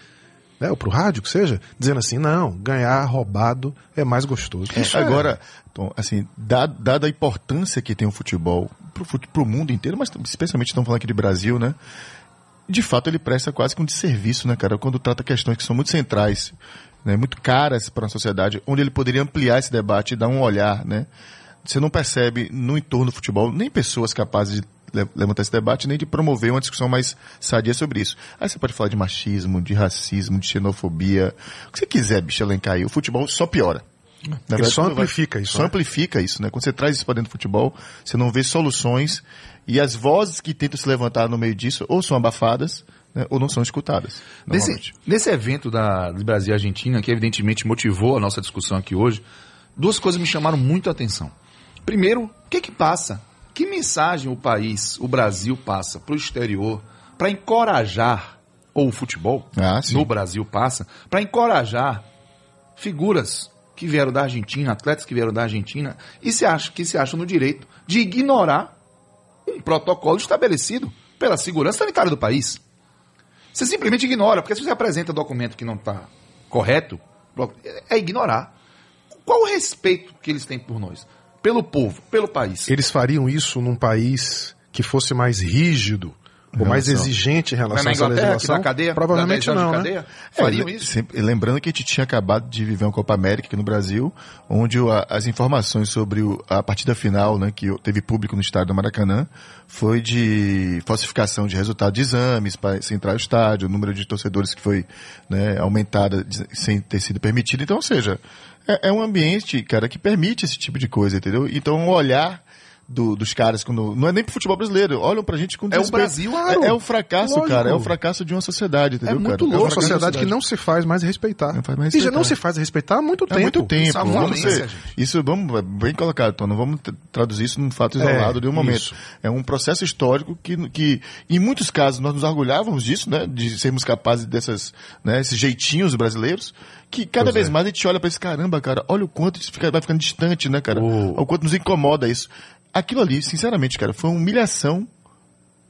né? Ou pro rádio, que seja, dizendo assim, não, ganhar roubado é mais gostoso. Isso é- Agora, Tom, assim, da- dada a importância que tem o futebol fute- pro mundo inteiro, mas especialmente estamos falando aqui de Brasil, né? De fato ele presta quase que um desserviço, né, cara, quando trata questões que são muito centrais, né, muito caras para a sociedade, onde ele poderia ampliar esse debate e dar um olhar, né? Você não percebe no entorno do futebol nem pessoas capazes de le- levantar esse debate, nem de promover uma discussão mais sadia sobre isso. Aí você pode falar de machismo, de racismo, de xenofobia, o que você quiser, bicho, elencar aí. O futebol só piora. Na Ele só quando vai- amplifica isso, Só né? amplifica isso, né? Quando você traz isso para dentro do futebol, você não vê soluções e as vozes que tentam se levantar no meio disso ou são abafadas, né, ou não são escutadas. Nesse, nesse evento da, do Brasil e Argentina, que evidentemente motivou a nossa discussão aqui hoje, duas coisas me chamaram muito a atenção. Primeiro, o que que passa? Que mensagem o país, o Brasil, passa para o exterior para encorajar, ou o futebol Ah, no Brasil passa, para encorajar figuras que vieram da Argentina, atletas que vieram da Argentina, e se acham, que se acham no direito de ignorar um protocolo estabelecido pela segurança sanitária do país. Você simplesmente ignora, porque se você apresenta documento que não está correto, é ignorar. Qual o respeito que eles têm por nós? Pelo povo, pelo país. Eles fariam isso num país que fosse mais rígido ou mais relação- exigente em relação na Inglaterra, que legislação? dá cadeia, Provavelmente dá 10 anos não, né? cadeia, É, fariam le- isso. sempre- lembrando que a gente tinha acabado de viver uma Copa América aqui no Brasil, onde o- a- as informações sobre o- a partida final, né, que teve público no estádio do Maracanã, foi de falsificação de resultado de exames para se entrar ao estádio, o número de torcedores que foi né, aumentada sem ter sido permitido. Então, ou seja, é, é um ambiente, cara, que permite esse tipo de coisa, entendeu? Então, o olhar do- dos caras, quando, não é nem pro futebol brasileiro, olham pra gente com É o. Brasil, é, é o fracasso, Lógico. cara, é o fracasso de uma sociedade, entendeu, muito cara? É louco. uma fracasso da sociedade que não se faz mais respeitar. Não faz mais e já respeitar. não se faz respeitar há muito Há tempo. muito tempo. Isso é uma vamos ser- isso vamos é bem colocado, então não vamos traduzir isso num fato É, isolado de um momento. isso. É um processo histórico que, que, em muitos casos, nós nos orgulhávamos disso, né? De sermos capazes dessas, né? Esses jeitinhos brasileiros. Que cada Pois vez é. mais a gente olha pra esse caramba, cara. Olha o quanto isso fica, vai ficando distante, né, cara? O- O quanto nos incomoda isso. Aquilo ali, sinceramente, cara, foi uma humilhação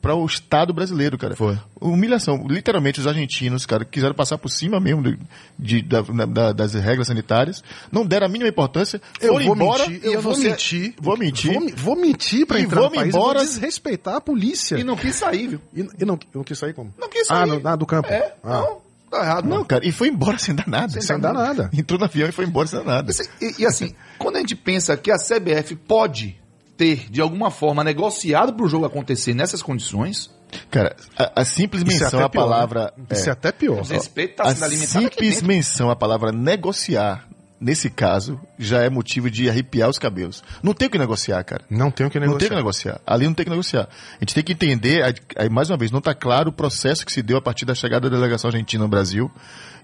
para o Estado brasileiro, cara. Foi. Humilhação. Literalmente, os argentinos, cara, quiseram passar por cima mesmo de, de- da- da- das regras sanitárias, não deram a mínima importância, Eu foram vou embora, mentir, eu eu vou mentir. Vou mentir. Vou, vou mentir pra E entrar no vamos país embora- e vou desrespeitar a polícia. E não quis sair, viu? E, e não, não quis sair como? Não quis Ah, sair. no, ah, do campo. É, Ah. não, tá errado. Não, cara, e foi embora sem dar nada. Sem dar nada. Entrou no avião e foi embora sem dar nada. Esse- E, e assim, quando a gente pensa que a CBF pode ter, de alguma forma, negociado para o jogo acontecer nessas condições, Cara, a, a simples Isso é menção à pior, palavra. né? Isso é até pior. o respeito está a simples menção à palavra negociar, nesse caso, já é motivo de arrepiar os cabelos. Não tem o que negociar, cara. Não tem o que Não tem que negociar. negociar. Ali não tem que negociar. A gente tem que entender, aí, aí, mais uma vez, não está claro o processo que se deu a partir da chegada da delegação argentina no Brasil.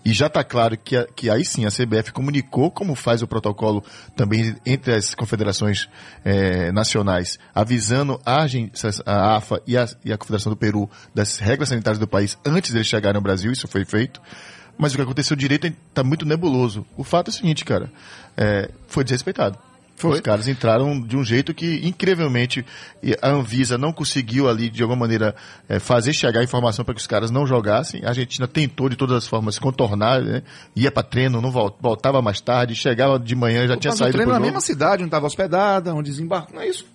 E já está claro que, que aí sim a CBF comunicou como faz o protocolo também entre as confederações eh, nacionais, avisando a, a AFA e a, e a Confederação do Peru das regras sanitárias do país antes deles chegarem ao Brasil, isso foi feito. Mas o que aconteceu direito está muito nebuloso. O fato é o seguinte, cara, eh, foi desrespeitado. Os caras entraram de um jeito que, incrivelmente, a Anvisa não conseguiu ali, de alguma maneira, eh, fazer chegar a informação para que os caras não jogassem. A Argentina tentou, de todas as formas, contornar, né? ia para treino, não vol- voltava mais tarde, chegava de manhã, já tinha saído treino na mesma cidade, onde estava hospedada, onde desembarcou, não é isso?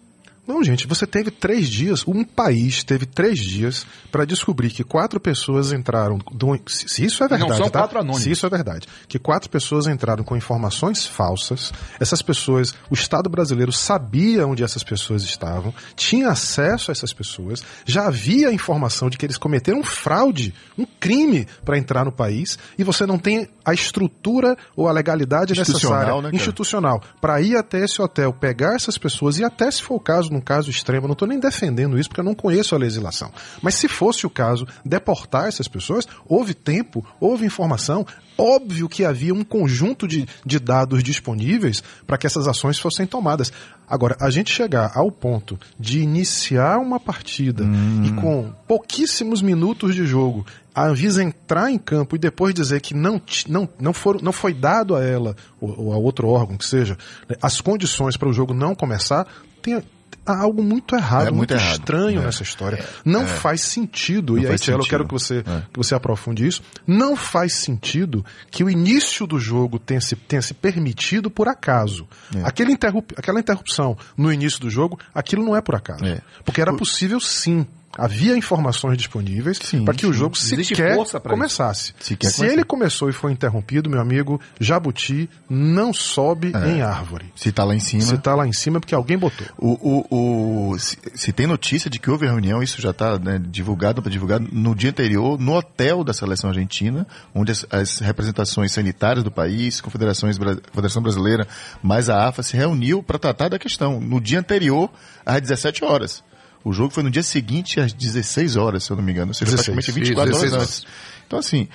Não, gente, você teve três dias, um país teve três dias para descobrir que quatro pessoas entraram. se isso é Não, verdade, são tá? quatro anônimos. Se isso é verdade, que quatro pessoas entraram com informações falsas. Essas pessoas, o Estado brasileiro sabia onde essas pessoas estavam, tinha acesso a essas pessoas, já havia informação de que eles cometeram um fraude, um crime para entrar no país, e você não tem a estrutura ou a legalidade Institucional, necessária né, institucional para ir até esse hotel, pegar essas pessoas e até se for o caso, num caso extremo, não estou nem defendendo isso porque eu não conheço a legislação. Mas se fosse o caso, deportar essas pessoas, houve tempo, houve informação, óbvio que havia um conjunto de, de dados disponíveis para que essas ações fossem tomadas. Agora, a gente chegar ao ponto de iniciar uma partida e com pouquíssimos minutos de jogo, a Anvisa entrar em campo e depois dizer que não, não, não, foram, não foi dado a ela, ou, ou a outro órgão que seja, né, as condições para o jogo não começar, tem há algo muito errado, É muito muito, errado. estranho É. nessa história. Não faz sentido, Não e aí, Tielo, eu quero que você, É. que você aprofunde isso. Não faz sentido que o início do jogo tenha se, tenha se permitido por acaso. É. Aquele interrup, aquela interrupção no início do jogo, aquilo não é por acaso. É. Porque era possível sim Havia informações disponíveis para que o jogo sequer começasse. Sequer Se começar. ele começou e foi interrompido, meu amigo, Jabuti não sobe É. em árvore. Se tá lá em cima. Se tá lá em cima é porque alguém botou. O, o, o- se, se tem notícia de que houve reunião, isso já está divulgado para divulgado no dia anterior, no hotel da seleção argentina, onde as, as representações sanitárias do país, confederações, Confederação Brasileira, mais a AFA se reuniu para tratar da questão. No dia anterior, às 17 horas. O jogo foi no dia seguinte, às 16 horas, se eu não me engano. Ou seja, 16. praticamente 24 Isso, horas 16 antes. Então, assim,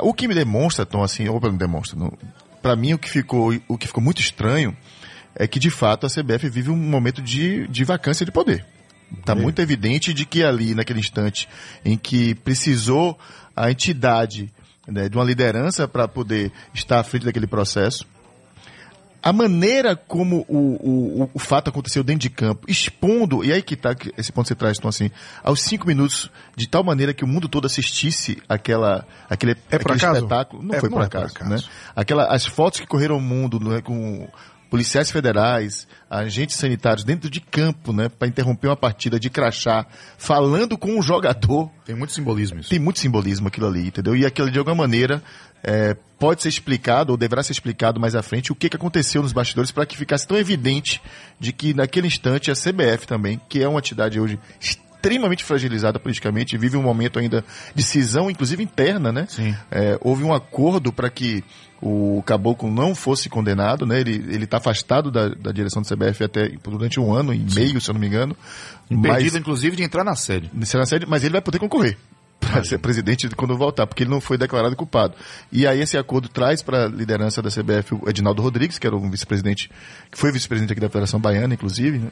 o que me demonstra, Tom, assim, ou não demonstra, para mim o que ficou, o que ficou muito estranho é que de fato a CBF vive um momento de, de vacância de poder. Está muito evidente de que ali, naquele instante em que precisou a entidade né, de uma liderança para poder estar à frente daquele processo, a maneira como o, o, o fato aconteceu dentro de campo, expondo, e aí que tá que esse ponto que você traz, então assim, aos cinco minutos, de tal maneira que o mundo todo assistisse aquela, aquele, É aquele acaso? espetáculo. Não É, foi não por é por acaso, acaso. né? Aquela, as fotos que correram o mundo né, com policiais federais, agentes sanitários dentro de campo, né, para interromper uma partida de crachá, falando com um jogador. Tem muito simbolismo isso. Tem muito simbolismo aquilo ali, entendeu? E aquilo de alguma maneira é, pode ser explicado ou deverá ser explicado mais à frente o que, que aconteceu nos bastidores para que ficasse tão evidente de que naquele instante a CBF também, que é uma entidade hoje extremamente fragilizada politicamente, vive um momento ainda de cisão, inclusive interna, né? Sim. É, houve um acordo para que o Caboclo não fosse condenado, né? Ele ele está afastado da, da direção do CBF até durante um ano e meio, se eu não me engano. Impedido, inclusive, de entrar na sede. Será sério, mas ele vai poder concorrer para ser presidente quando voltar, porque ele não foi declarado culpado. E aí esse acordo traz para a liderança da CBF o Edinaldo Rodrigues, que era um vice-presidente, que foi vice-presidente aqui da Federação Baiana, inclusive, né?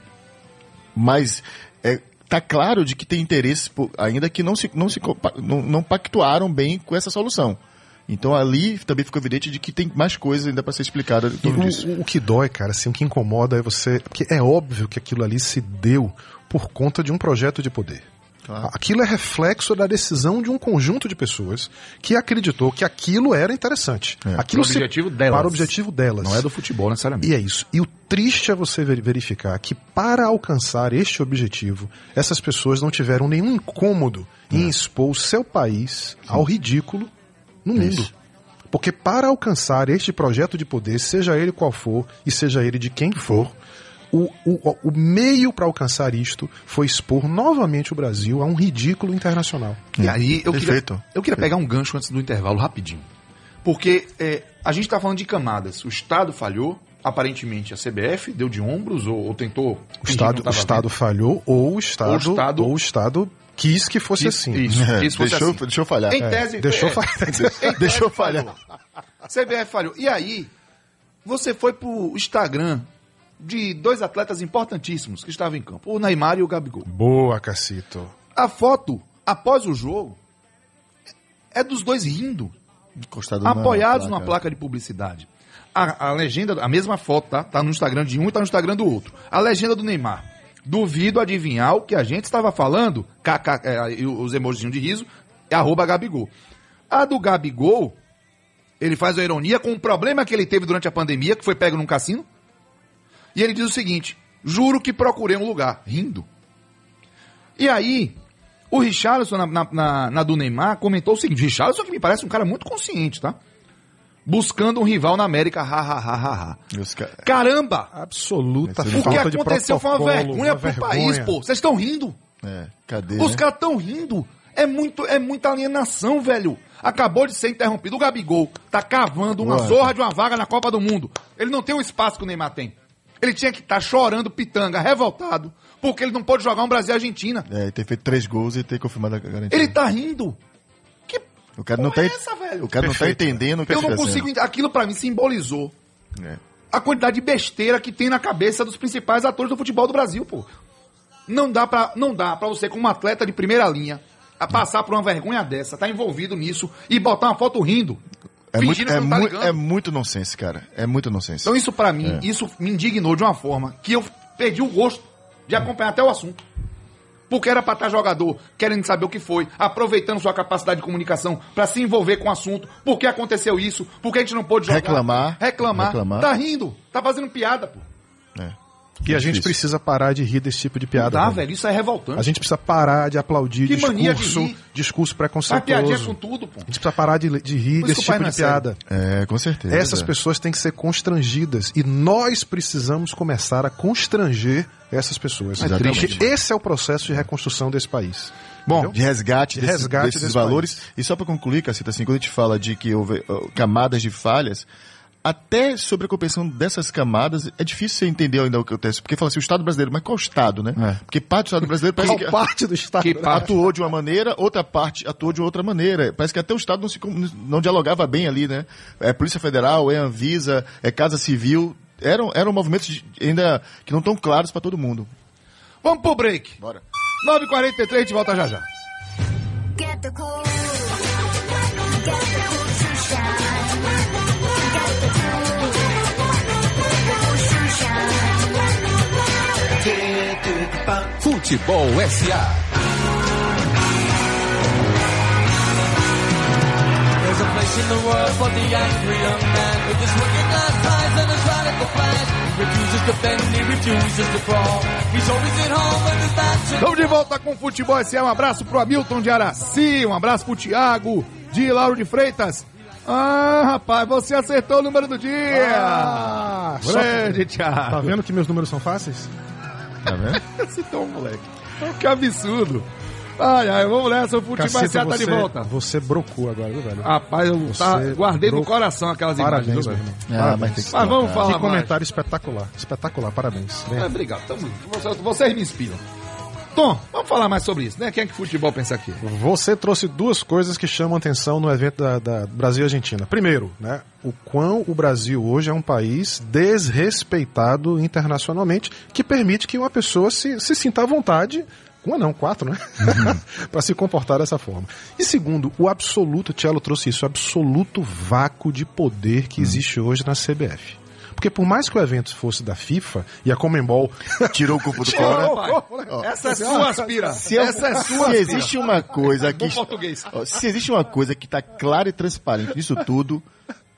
Mas é, tá claro de que tem interesse, ainda que não se, não se não, não pactuaram bem com essa solução. Então ali também ficou evidente de que tem mais coisas ainda para ser explicada em torno disso. o, o que dói, cara, assim, o que incomoda é você. Porque é óbvio que aquilo ali se deu por conta de um projeto de poder. Claro. Aquilo é reflexo da decisão de um conjunto de pessoas que acreditou que aquilo era interessante. É. Aquilo Para se- objetivo delas. Para o objetivo delas. Não é do futebol, necessariamente. E é isso. E o triste é você ver- verificar que para alcançar este objetivo, essas pessoas não tiveram nenhum incômodo em expor o seu país ao ridículo no mundo. Isso. Porque para alcançar este projeto de poder, seja ele qual for e seja ele de quem for, o, o, o meio para alcançar isto foi expor novamente o Brasil a um ridículo internacional. E aí, eu Perfeito. queria, eu queria pegar um gancho antes do intervalo, rapidinho. Porque é, a gente está falando de camadas. O Estado falhou, aparentemente a CBF deu de ombros ou, ou tentou. O Estado, o Estado falhou ou o Estado, Ou o Estado- ou o Estado quis que fosse Isso, assim. isso. É, isso fosse deixou, assim. deixou falhar. Em É. tese, deixou é, falhar. (laughs) em tese Deixou falhar. falhou. CBF falhou. E aí, você foi pro Instagram de dois atletas importantíssimos que estavam em campo, o Neymar e o Gabigol. Boa, Cacito. A foto, após o jogo, é dos dois rindo. Encostado na apoiados placa. numa placa de publicidade. A, a legenda, a mesma foto, tá? Tá no Instagram de um e tá no Instagram do outro. A legenda do Neymar. Duvido adivinhar o que a gente estava falando, KK, é, os emojis de riso, é arroba Gabigol. A do Gabigol, ele faz a ironia com um problema que ele teve durante a pandemia, que foi pego num cassino. E ele diz o seguinte: juro que procurei um lugar, rindo. E aí, o Richarlison, na, na, na- na do Neymar, comentou o seguinte: Richarlison que me parece um cara muito consciente, tá? Buscando um rival na América, ha, ha, ha, ha, ha. Ca- Caramba! Absoluta O O que aconteceu foi uma vergonha uma pro vergonha. país, pô. Vocês estão rindo? É, cadê? Os né? caras estão rindo. É, muito, é muita alienação, velho. Acabou de ser interrompido. O Gabigol tá cavando uma Ué. zorra de uma vaga na Copa do Mundo. Ele não tem o espaço que o Neymar tem. Ele tinha que estar chorando, pitanga, revoltado, porque ele não pode jogar um Brasil e Argentina. É, ter feito três gols e ter confirmado a garantia. Ele tá rindo. Que O cara não porra tá, é essa, velho? o cara não tá entendendo o que Eu tá não acontecendo. consigo. Aquilo pra mim simbolizou É. a quantidade de besteira que tem na cabeça dos principais atores do futebol do Brasil, pô. Não dá pra, não dá pra você, como atleta de primeira linha, a passar por uma vergonha dessa, tá envolvido nisso e botar uma foto rindo. É muito, é, tá mu- é muito nonsense, cara. É muito nonsense. Então isso pra mim, É. isso me indignou de uma forma que eu perdi o gosto de acompanhar até o assunto. Porque era pra estar jogador querendo saber o que foi, aproveitando sua capacidade de comunicação pra se envolver com o assunto. Por que aconteceu isso? Por que a gente não pôde jogar? Reclamar. Reclamar. Reclamar. Tá rindo. Tá fazendo piada, pô. É. E a gente difícil. precisa parar de rir desse tipo de piada. dá, velho. Isso é revoltante. A gente precisa parar de aplaudir Que mania de discurso, discurso preconceituoso. com tudo, pô. A gente precisa parar de, de rir Por desse tipo de é piada. É, com certeza. Essas pessoas têm que ser constrangidas e nós precisamos começar a constranger essas pessoas. Exatamente. Porque esse é o processo de reconstrução desse país. Bom, Entendeu? de resgate, De desses, resgate desses desse valores. país. E só para concluir, Cacita, assim, quando a gente fala de que houve uh, camadas de falhas, até sobre a compreensão dessas camadas, é difícil você entender ainda o que acontece. Porque fala assim, o Estado brasileiro, mas qual Estado, né? É. Porque parte do Estado brasileiro parece Qual que parte do Estado? Que né? parte? atuou de uma maneira, outra parte atuou de outra maneira. Parece que até o Estado não, se, não dialogava bem ali, né? É Polícia Federal, é Anvisa, é Casa Civil. Eram, eram movimentos de- ainda que não estão claros para todo mundo. Vamos pro break. Bora. 9h43, a gente volta já já. Get the cool. Get the Futebol SA. There's a place in the world for the angry young man with his working class ties and his radical flag. He refuses to bend, he refuses to crawl. He's always at home with his back to Estamos de volta com o Futebol SA. Um abraço pro Hamilton de Araci, um abraço pro Thiago de Lauro de Freitas. Ah, rapaz, você acertou o número do dia. Ah, Grande, Tá Thiago. vendo que meus números são fáceis? Tá vendo? (laughs) Citou um moleque. Que absurdo. Ai, ai, vamos nessa, o Futebol Caceta, tá de volta. Você brocou agora, viu, velho? Rapaz, eu tá, guardei no coração aquelas Parabéns, imagens, meu viu, irmão. velho? Ah, Parabéns. mas tem que Mas vamos falar Que mais. comentário espetacular. Espetacular, parabéns. É, obrigado. Tamo, vocês, vocês me inspiram. Tom, vamos falar mais sobre isso, né? Quem é que futebol pensa aqui? Você trouxe duas coisas que chamam atenção no evento da, da Brasil e Argentina. Primeiro, né, o quão o Brasil hoje é um país desrespeitado internacionalmente, que permite que uma pessoa se, se sinta à vontade, uma não, quatro, né? (laughs) para se comportar dessa forma. E segundo, o absoluto, Tchelo trouxe isso, o absoluto vácuo de poder que existe hoje na CBF. Porque por mais que o evento fosse da FIFA e a Comembol (laughs) Tirou o corpo do rapaz, essa é sua aspira. Se, eu- Essa é sua se aspira. existe uma coisa que. Se existe uma coisa que tá clara e transparente nisso tudo,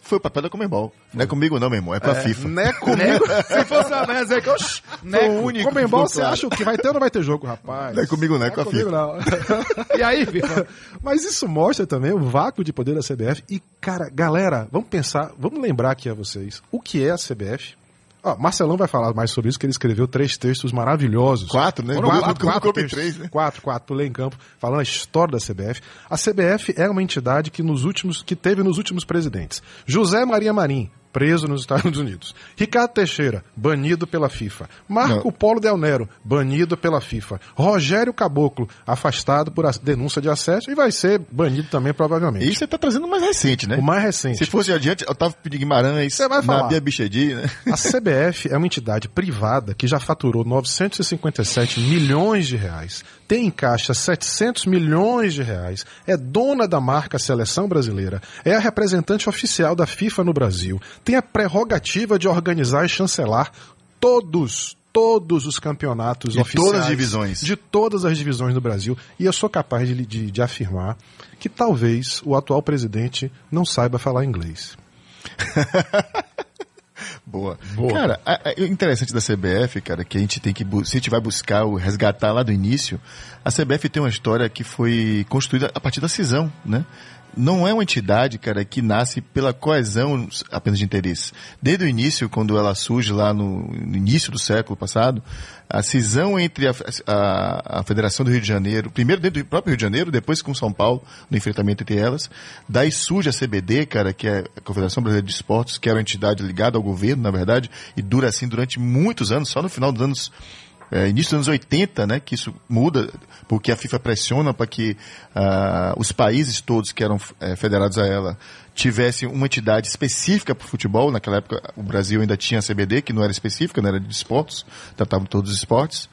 foi o papel da Comembol. Não é comigo, não, meu irmão. É pra FIFA. né, (laughs) comigo. Se fosse a mesa aí que eu... Foi o único. que Comembol, você acha que vai ter ou não vai ter jogo, rapaz? Não é comigo, não, é com a comigo, FIFA. não. (laughs) E aí, FIFA? Mas isso mostra também o vácuo de poder da CBF. E, cara, galera, vamos pensar, vamos lembrar aqui a vocês o que é a CBF. Marcelão vai falar mais sobre isso, que ele escreveu três textos maravilhosos. Quatro, né? Quatro, quatro, quatro, quatro textos. três, né? Quatro, quatro, pulei em campo, falando a história da CBF. A CBF é uma entidade que nos últimos, que teve nos últimos presidentes. José Maria Marim, preso nos Estados Unidos. Ricardo Teixeira, banido pela FIFA. Marco Não. Polo Del Nero, banido pela FIFA. Rogério Caboclo, afastado por denúncia de acesso e vai ser banido também, provavelmente. E você tá trazendo o mais recente, né? O mais recente. Se fosse adiante, Otávio Guimarães, Você vai falar. Nabia Bichedi, né? A CBF é uma entidade privada que já faturou 957 milhões de reais, tem em caixa 700 milhões de reais, é dona da marca Seleção Brasileira, é a representante oficial da FIFA no Brasil, tem a prerrogativa de organizar e chancelar todos todos os campeonatos De oficiais todas as divisões. de todas as divisões do Brasil e eu sou capaz de, de- de afirmar que talvez o atual presidente não saiba falar inglês. (laughs) Boa. Cara, a- a- o interessante da CBF, cara, que a gente tem que. Se a gente vai buscar o resgatar lá do início, a CBF tem uma história que foi construída a partir da cisão, né? Não é uma entidade, cara, que nasce pela coesão apenas de interesse. Desde o início, quando ela surge lá no, no início do século passado, a cisão entre a, a- a Federação do Rio de Janeiro, primeiro dentro do próprio Rio de Janeiro, depois com São Paulo, no enfrentamento entre elas. Daí surge a CBD, cara, que é a Confederação Brasileira de Esportes, que era uma entidade ligada ao governo, na verdade, e dura assim durante muitos anos, só no final dos anos é, início dos anos 80, né, que isso muda, porque a FIFA pressiona para que ah, os países todos que eram eh, federados a ela tivessem uma entidade específica para o futebol. Naquela época, o Brasil ainda tinha a CBD, que não era específica, não era de esportes, tratava todos os esportes.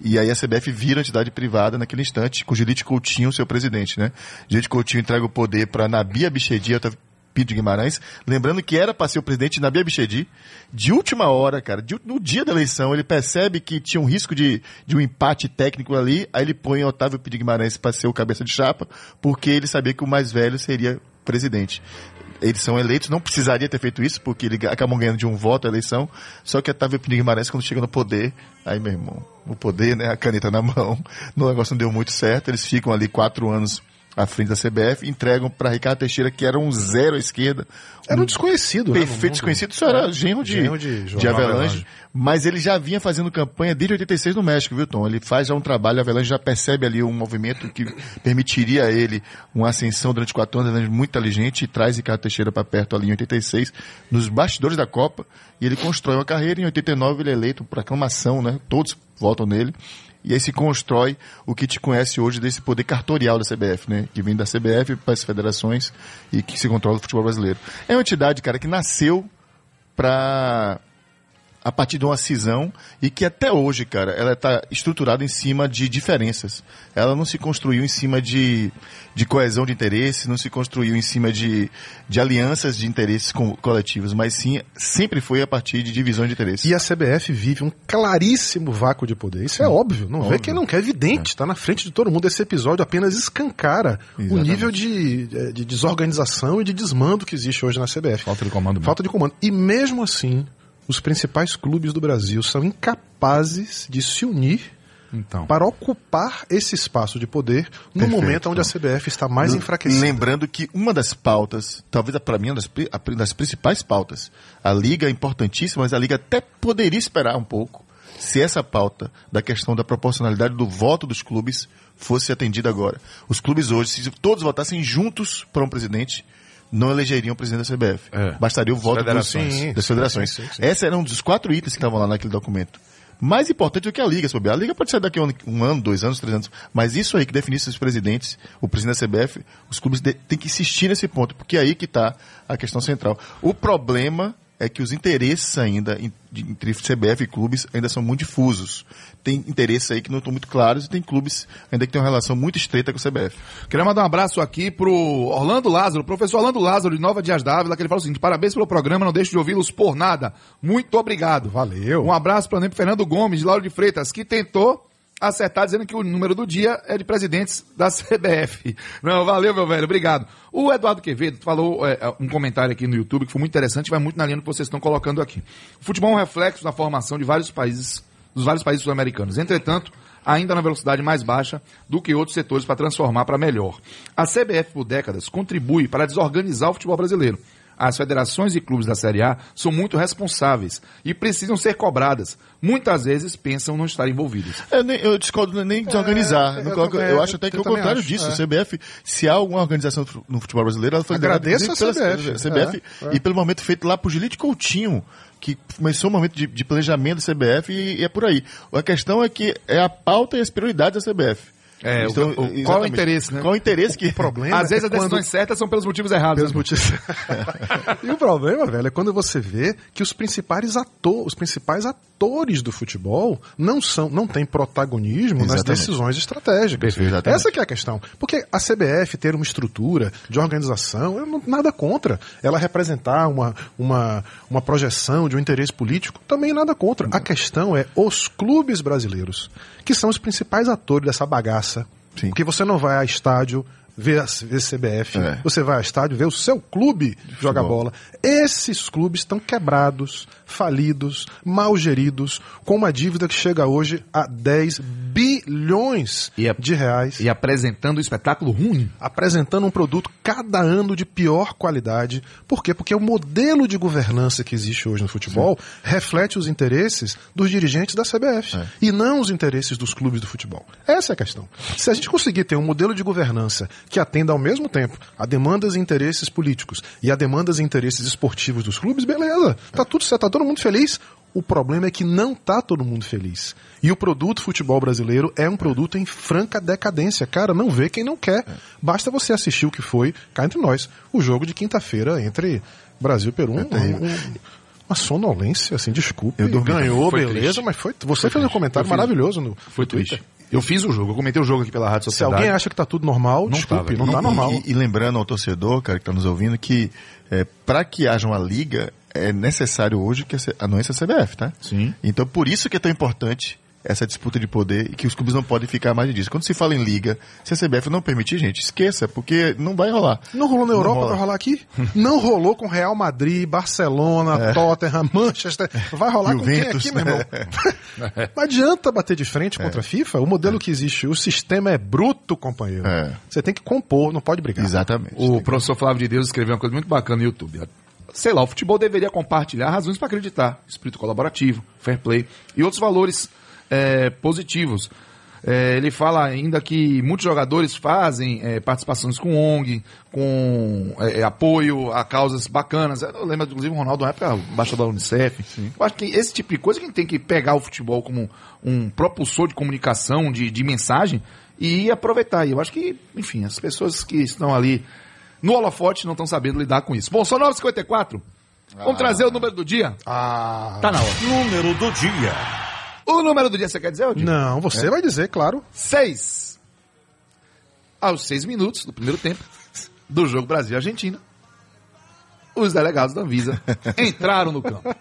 E aí a CBF vira entidade privada naquele instante, com Gilite Coutinho, seu presidente, né? Gilite Coutinho entrega o poder para Nabia Bichedi, Otávio De Guimarães, lembrando que era para ser o presidente Nabia Bichedi, de última hora, cara, de- no dia da eleição, ele percebe que tinha um risco de, de um empate técnico ali, aí ele põe Otávio de Guimarães para ser o cabeça de chapa, porque ele sabia que o mais velho seria presidente. eles são eleitos, não precisaria ter feito isso, porque eles acabam ganhando de um voto a eleição, só que Otávio Pinto Guimarães, quando chega no poder, aí, meu irmão, o poder, né, a caneta na mão, (laughs) o negócio não deu muito certo, eles ficam ali quatro anos à frente da CBF, entregam para Ricardo Teixeira, que era um zero à esquerda, Era um desconhecido, né, perfeito mundo. desconhecido, isso era genro de, genro de de, Avelange. mas ele já vinha fazendo campanha desde 86 no México, viu, Tom? Ele faz já um trabalho, a Avelange já percebe ali um movimento que permitiria a ele uma ascensão durante quatro anos, muito inteligente, e traz Ricardo Teixeira para perto ali em 86, nos bastidores da Copa, e ele constrói uma carreira, em 89 ele é eleito por aclamação, né? Todos votam nele. E aí se constrói o que te conhece hoje desse poder cartorial da CBF, né? Que vem da CBF para as federações e que se controla o futebol brasileiro. É uma entidade, cara, que nasceu para a partir de uma cisão e que até hoje, cara, ela está estruturada em cima de diferenças. Ela não se construiu em cima de, de coesão de interesse, não se construiu em cima de, de alianças de interesses co- coletivos, mas sim sempre foi a partir de divisões de interesse. E a CBF vive um claríssimo vácuo de poder. Isso é óbvio. Não vê Óbvio. quem não quer, é evidente. Está na frente de todo mundo. Esse episódio apenas escancara o Exatamente. nível de, eh, de desorganização e de desmando que existe hoje na CBF. Falta de comando. Falta de comando. E mesmo assim, os principais clubes do Brasil são incapazes de se unir Então. para ocupar esse espaço de poder no Perfeito, momento onde a CBF está mais enfraquecida. Lembrando que uma das pautas, talvez para mim uma das, a das principais pautas, a Liga é importantíssima, mas a Liga até poderia esperar um pouco se essa pauta da questão da proporcionalidade do voto dos clubes fosse atendida agora. Os clubes hoje, se todos votassem juntos para um presidente, não elegeriam o presidente da CBF. É. Bastaria o voto dos- federações. das federações. Sim, sim. Esse era um dos quatro itens que estavam lá naquele documento. Mais importante do que a Liga, bobear. A Liga pode ser daqui a um, um ano, dois anos, três anos. Mas isso aí que definisse os presidentes, o presidente da CBF, os clubes de- têm que insistir nesse ponto, porque é aí que está a questão central. O problema é que os interesses ainda entre CBF e clubes ainda são muito difusos. Tem interesses aí que não estão muito claros e tem clubes ainda que têm uma relação muito estreita com a CBF. Queria mandar um abraço aqui pro Orlando Lázaro, professor Orlando Lázaro de Nova Dias Dávila, que ele fala o seguinte: parabéns pelo programa, não deixe de ouvi-los por nada. Muito obrigado. Valeu. Um abraço para o Fernando Gomes, de Lauro de Freitas, que tentou acertar dizendo que o número do dia é de presidentes da (laughs) CBF. Não, valeu, meu velho, obrigado. O Eduardo Quevedo falou é, um comentário aqui no YouTube que foi muito interessante, vai muito na linha do que vocês estão colocando aqui. O futebol é um reflexo da formação de vários países, dos vários países sul-americanos. Entretanto, ainda na velocidade mais baixa do que outros setores para transformar para melhor. A CBF, por décadas, contribui para desorganizar o futebol brasileiro. As federações e clubes da Série A são muito responsáveis e precisam ser cobradas. Muitas vezes pensam não estar envolvidos. Eu, nem- eu discordo nem desorganizar. É, eu coloco- eu, também- acho até que eu é o contrário acho, disso. é. A CBF, se há alguma organização no futebol brasileiro, ela foi Agradeço a pela CBF, CBF é, e pelo momento feito lá por Gilite Coutinho, que começou o momento de, de planejamento da CBF e, e é por aí. A questão é que é a pauta e as prioridades da CBF. É, o- o- qual o interesse, né? Qual o interesse que... O problema Às vezes é as decisões quando... certas são pelos motivos errados. Pelos né? motivos. (laughs) (laughs) e o problema, velho, é quando você vê que os principais atores, os principais atores do futebol não são, não têm protagonismo nas Exatamente. decisões estratégicas. Perfeito. Essa que é a questão. Porque a CBF ter uma estrutura de organização, eu não, nada contra. Ela representar uma, uma, uma projeção de um interesse político, também nada contra. A questão é os clubes brasileiros, que são os principais atores dessa bagaça. Sim. Porque você não vai a estádio ver a ver CBF, É. você vai ao estádio ver o seu clube jogar bola. Esses clubes estão quebrados, falidos, mal geridos, com uma dívida que chega hoje a 10 bilhões E a- de reais, E apresentando um espetáculo ruim. apresentando um produto cada ano de pior qualidade. Por quê? Porque o modelo de governança que existe hoje no futebol reflete os interesses dos dirigentes da CBF É. e não os interesses dos clubes do futebol. Essa é a questão. Se a gente conseguir ter um modelo de governança que atenda ao mesmo tempo a demandas e interesses políticos e a demandas e interesses esportivos dos clubes, beleza. Tá tudo certo, tá todo mundo feliz. O problema é que não tá todo mundo feliz. E o produto futebol brasileiro é um produto em franca decadência. Cara, não vê quem não quer. Basta você assistir o que foi, cá entre nós, o jogo de quinta-feira entre Brasil e Peru. Um- um- uma sonolência, assim, desculpe. Eu dormi Ganhou, Foi beleza, triste. mas foi. Você fez um comentário fiz. maravilhoso no, Foi no Twitter. triste. Eu fiz o jogo, eu comentei o jogo aqui pela Rádio Se Sociedade. alguém acha que tá tudo normal, Não desculpe, tava. não, tá E- normal. E, e lembrando ao torcedor, cara, que está nos ouvindo, que para que haja uma liga, é necessário hoje que a, anuência a CBF, tá? Sim. Então, por isso que é tão importante essa disputa de poder e que os clubes não podem ficar mais disso. Quando se fala em liga, se a CBF não permitir, gente, esqueça, porque não vai rolar. Não rolou na Europa, rola. vai rolar aqui? (laughs) Não rolou com Real Madrid, Barcelona, Tottenham, Manchester. Vai rolar Juventus, com quem aqui, meu irmão? (laughs) Não adianta bater de frente contra a FIFA. O modelo que existe, o sistema é bruto, companheiro. É. Você tem que compor, não pode brigar. Exatamente. O professor Flávio de Deus escreveu uma coisa muito bacana no YouTube. Sei lá, o futebol deveria compartilhar razões para acreditar. Espírito colaborativo, fair play e outros valores é, positivos. É, ele fala ainda que muitos jogadores fazem é, participações com ONG, com é, apoio a causas bacanas. Eu lembro, inclusive, o Ronaldo, na época, embaixador da Unicef. Eu acho que esse tipo de coisa que tem que pegar o futebol como um propulsor de comunicação, de, de mensagem, e aproveitar. E eu acho que, enfim, as pessoas que estão ali no holofote não estão sabendo lidar com isso. Bom, são 9h54. Vamos trazer o número do dia? Ah. Tá na hora. Número do dia. O número do dia você quer dizer, Odinho? Não, você vai dizer, claro. Seis. Aos seis minutos do primeiro tempo do jogo Brasil-Argentina, os delegados da Anvisa (laughs) entraram no campo.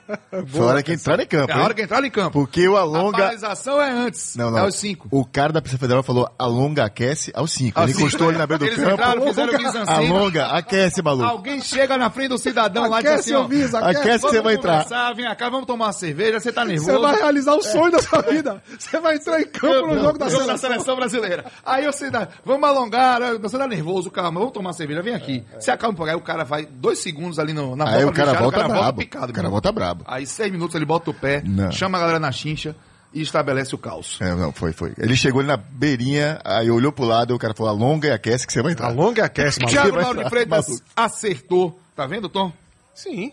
Foi a hora que entrar em campo. É a hora que entraram em campo. Porque o A alonga. paralisação é antes. Não, não. É aos cinco. O cara da Polícia Federal falou alonga, aquece aos 5. Aos Ele encostou ali na beira do Eles campo. entraram, fizeram mise-en-scène. Alonga, aquece, maluco. Alguém chega na frente do cidadão lá e diz Aquece, assim, ó, Anvisa, aquece. Aquece que você vai entrar. Vem cá, vamos tomar uma cerveja, você tá nervoso. Você vai realizar o sonho da sua vida. Você vai entrar em campo no jogo da jogo da seleção. seleção brasileira. Aí você dá, vamos alongar, você tá nervoso, calma, vamos tomar uma cerveja, vem aqui. Você acalma um pouco, aí o cara vai dois segundos ali no, na Aí o cara do volta brabo. picado. O cara volta brabo. Aí seis minutos ele bota o pé, Não. chama a galera na chincha e estabelece o caos. É, não, foi, foi. Ele chegou ali na beirinha, aí olhou pro lado, o cara falou, alonga e aquece que você vai entrar. Alonga e aquece, maluco. Thiago vai Mauro de Freitas acertou. Tá vendo, Tom? Sim.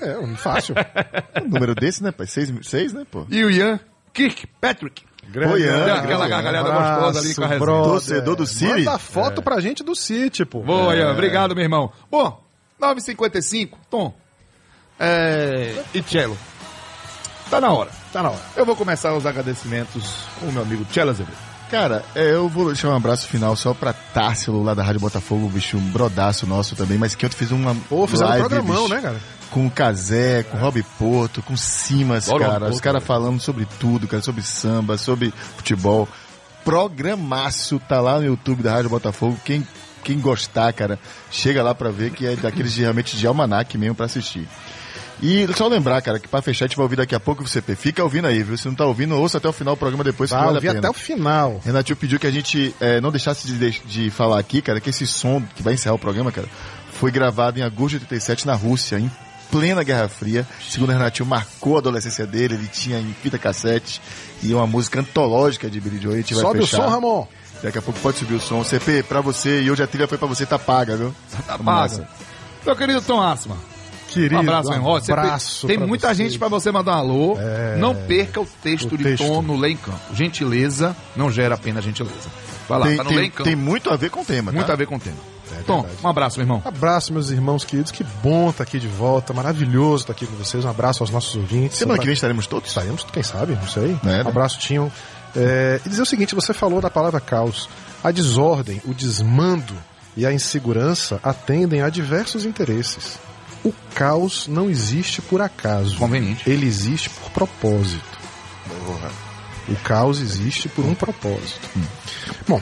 É, fácil. (laughs) Um número desse, né, pai? Seis, seis né, pô? E o Ian Kirkpatrick. Oi, Ian. Deu aquela gargalhada gostosa ali com a resenha. Torcedor do City. Manda foto pra gente do City, pô. Boa, Ian. Obrigado, meu irmão. Bom, 9h55. Tom. É... E Cello. Tá na hora. Tá na hora. Eu vou começar os agradecimentos com o meu amigo Cello Azevedo. Cara, é, eu vou deixar um abraço final só pra Társilo lá da Rádio Botafogo, bicho, um brodaço nosso também, mas que ontem fez uma Pô, fizeram um live, programão, bicho, né, cara? Com o Cazé, com o Rob Porto, com Simas, cara. Os Porto, caras velho. falando sobre tudo, cara, sobre samba, sobre futebol. Programaço, tá lá no YouTube da Rádio Botafogo. Quem, quem gostar, cara, chega lá pra ver que é daqueles de, realmente de almanac mesmo pra assistir. E só lembrar, cara, que pra fechar a gente vai ouvir daqui a pouco o CP. Fica ouvindo aí, viu? Se não tá ouvindo, ouça até o final do programa depois, que Vai vale a pena. até o final. Renatinho pediu que a gente eh, não deixasse de, de- falar aqui, cara, que esse som que vai encerrar o programa, cara, foi gravado em agosto de 87 na Rússia, em plena Guerra Fria. Segundo o Renatinho, marcou a adolescência dele, ele tinha em fita cassete e uma música antológica de Billy Joel. A gente vai Sobe o fechar. som, Ramon. Daqui a pouco pode subir o som. CP, pra você, e hoje a trilha foi pra você, tá paga, viu? Tá Vamos pago. nessa. Meu querido Tom Asma. Querido, Um abraço, meu irmão. Você abraço Tem pra muita você. gente pra você mandar um alô. É. Não perca o texto O de texto. Tom no Lei em Campo. Gentileza não gera apenas gentileza. Vai lá, Tem, tá no Lei tem, em Campo. tem muito a ver com o tema, Muito tá? a ver com o tema. Tom, um abraço, meu irmão. Abraço, meus irmãos queridos. Que bom estar aqui de volta. Maravilhoso estar aqui com vocês. Um abraço aos nossos ouvintes. Semana que vem estaremos todos. Estaremos, quem sabe, não sei. É, né? Um abraço, Tinham. É, e dizer o seguinte, você falou da palavra caos. A desordem, o desmando e a insegurança atendem a diversos interesses. O caos não existe por acaso. Conveniente. Ele existe por propósito. O caos existe por um propósito. Bom,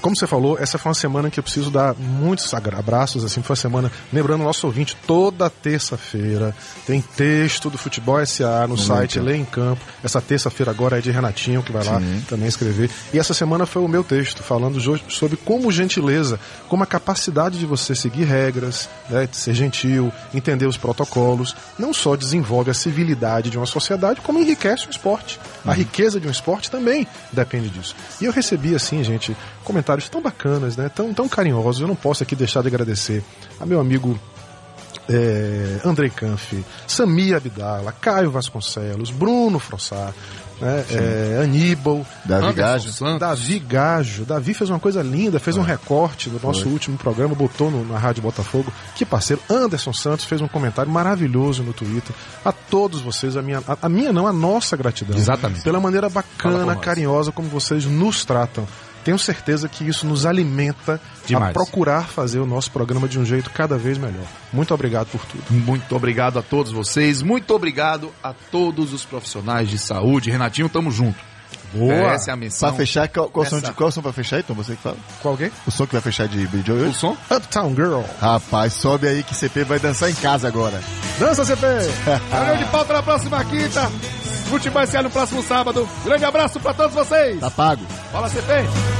como você falou, essa foi uma semana que eu preciso dar muitos abraços, assim, foi uma semana, lembrando o nosso ouvinte, toda terça-feira tem texto do Futebol SA no site Lê em Campo. Essa terça-feira agora é de Renatinho, que vai lá também escrever. E essa semana foi o meu texto, falando sobre como gentileza, como a capacidade de você seguir regras, né, de ser gentil, entender os protocolos, não só desenvolve a civilidade de uma sociedade, como enriquece o esporte. A riqueza de um esporte também depende disso. E eu recebi, assim, gente, comentários tão bacanas, né? Tão, tão carinhosos. Eu não posso aqui deixar de agradecer a meu amigo é, Andrei Canfi, Samir Abdala, Caio Vasconcelos, Bruno Frossá, né, é, Aníbal, Davi Gajo. Davi Gajo. Davi fez uma coisa linda, fez um recorte do nosso último programa, botou no- na Rádio Botafogo. Que parceiro. Anderson Santos fez um comentário maravilhoso no Twitter. A todos vocês, a minha, a, a minha não, a nossa gratidão. Exatamente. Pela maneira bacana, carinhosa como vocês nos tratam. Tenho certeza que isso nos alimenta Demais. a procurar fazer o nosso programa de um jeito cada vez melhor. Muito obrigado por tudo. Muito obrigado a todos vocês, muito obrigado a todos os profissionais de saúde. Renatinho, tamo junto. Boa. Essa é a missão. Pra fechar, qual, qual, som de, qual som pra fechar, então? Você que fala. Qual alguém? O som que vai fechar de Billy Joel O som? Uptown Girl. Rapaz, sobe aí que CP vai dançar em casa agora. Dança, CP! Reunião (laughs) de pauta na próxima quinta. Futebol SA no próximo sábado. Grande abraço pra todos vocês. Tá pago. Fala, CP.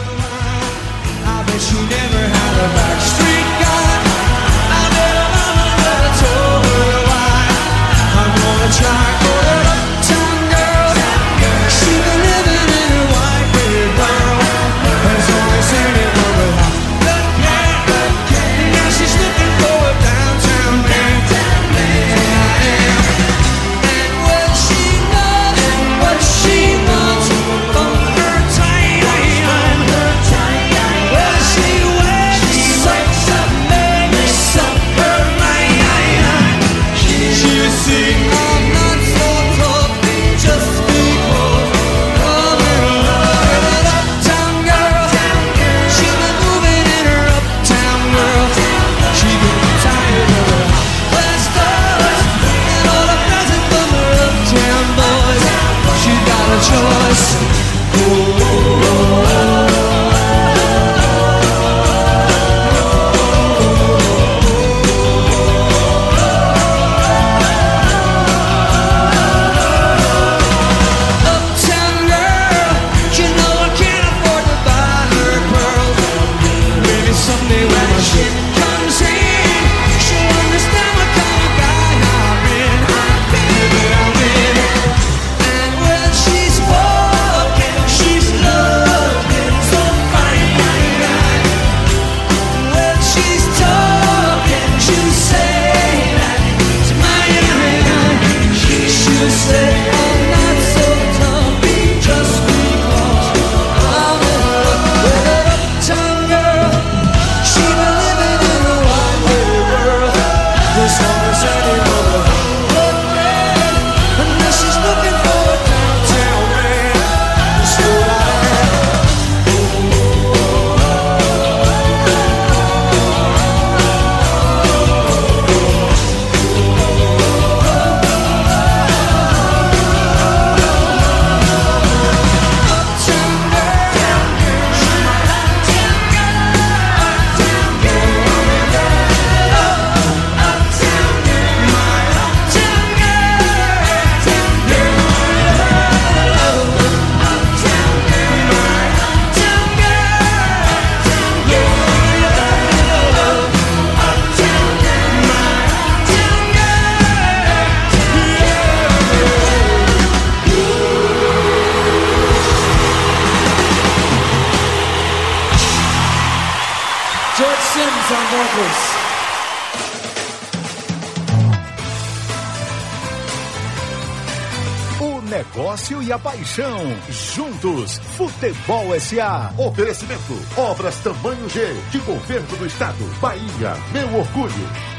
Try Shit. Negócio e a paixão. Juntos, Futebol SA. Oferecimento. Obras Tamanho G. De Governo do Estado. Bahia. Meu orgulho.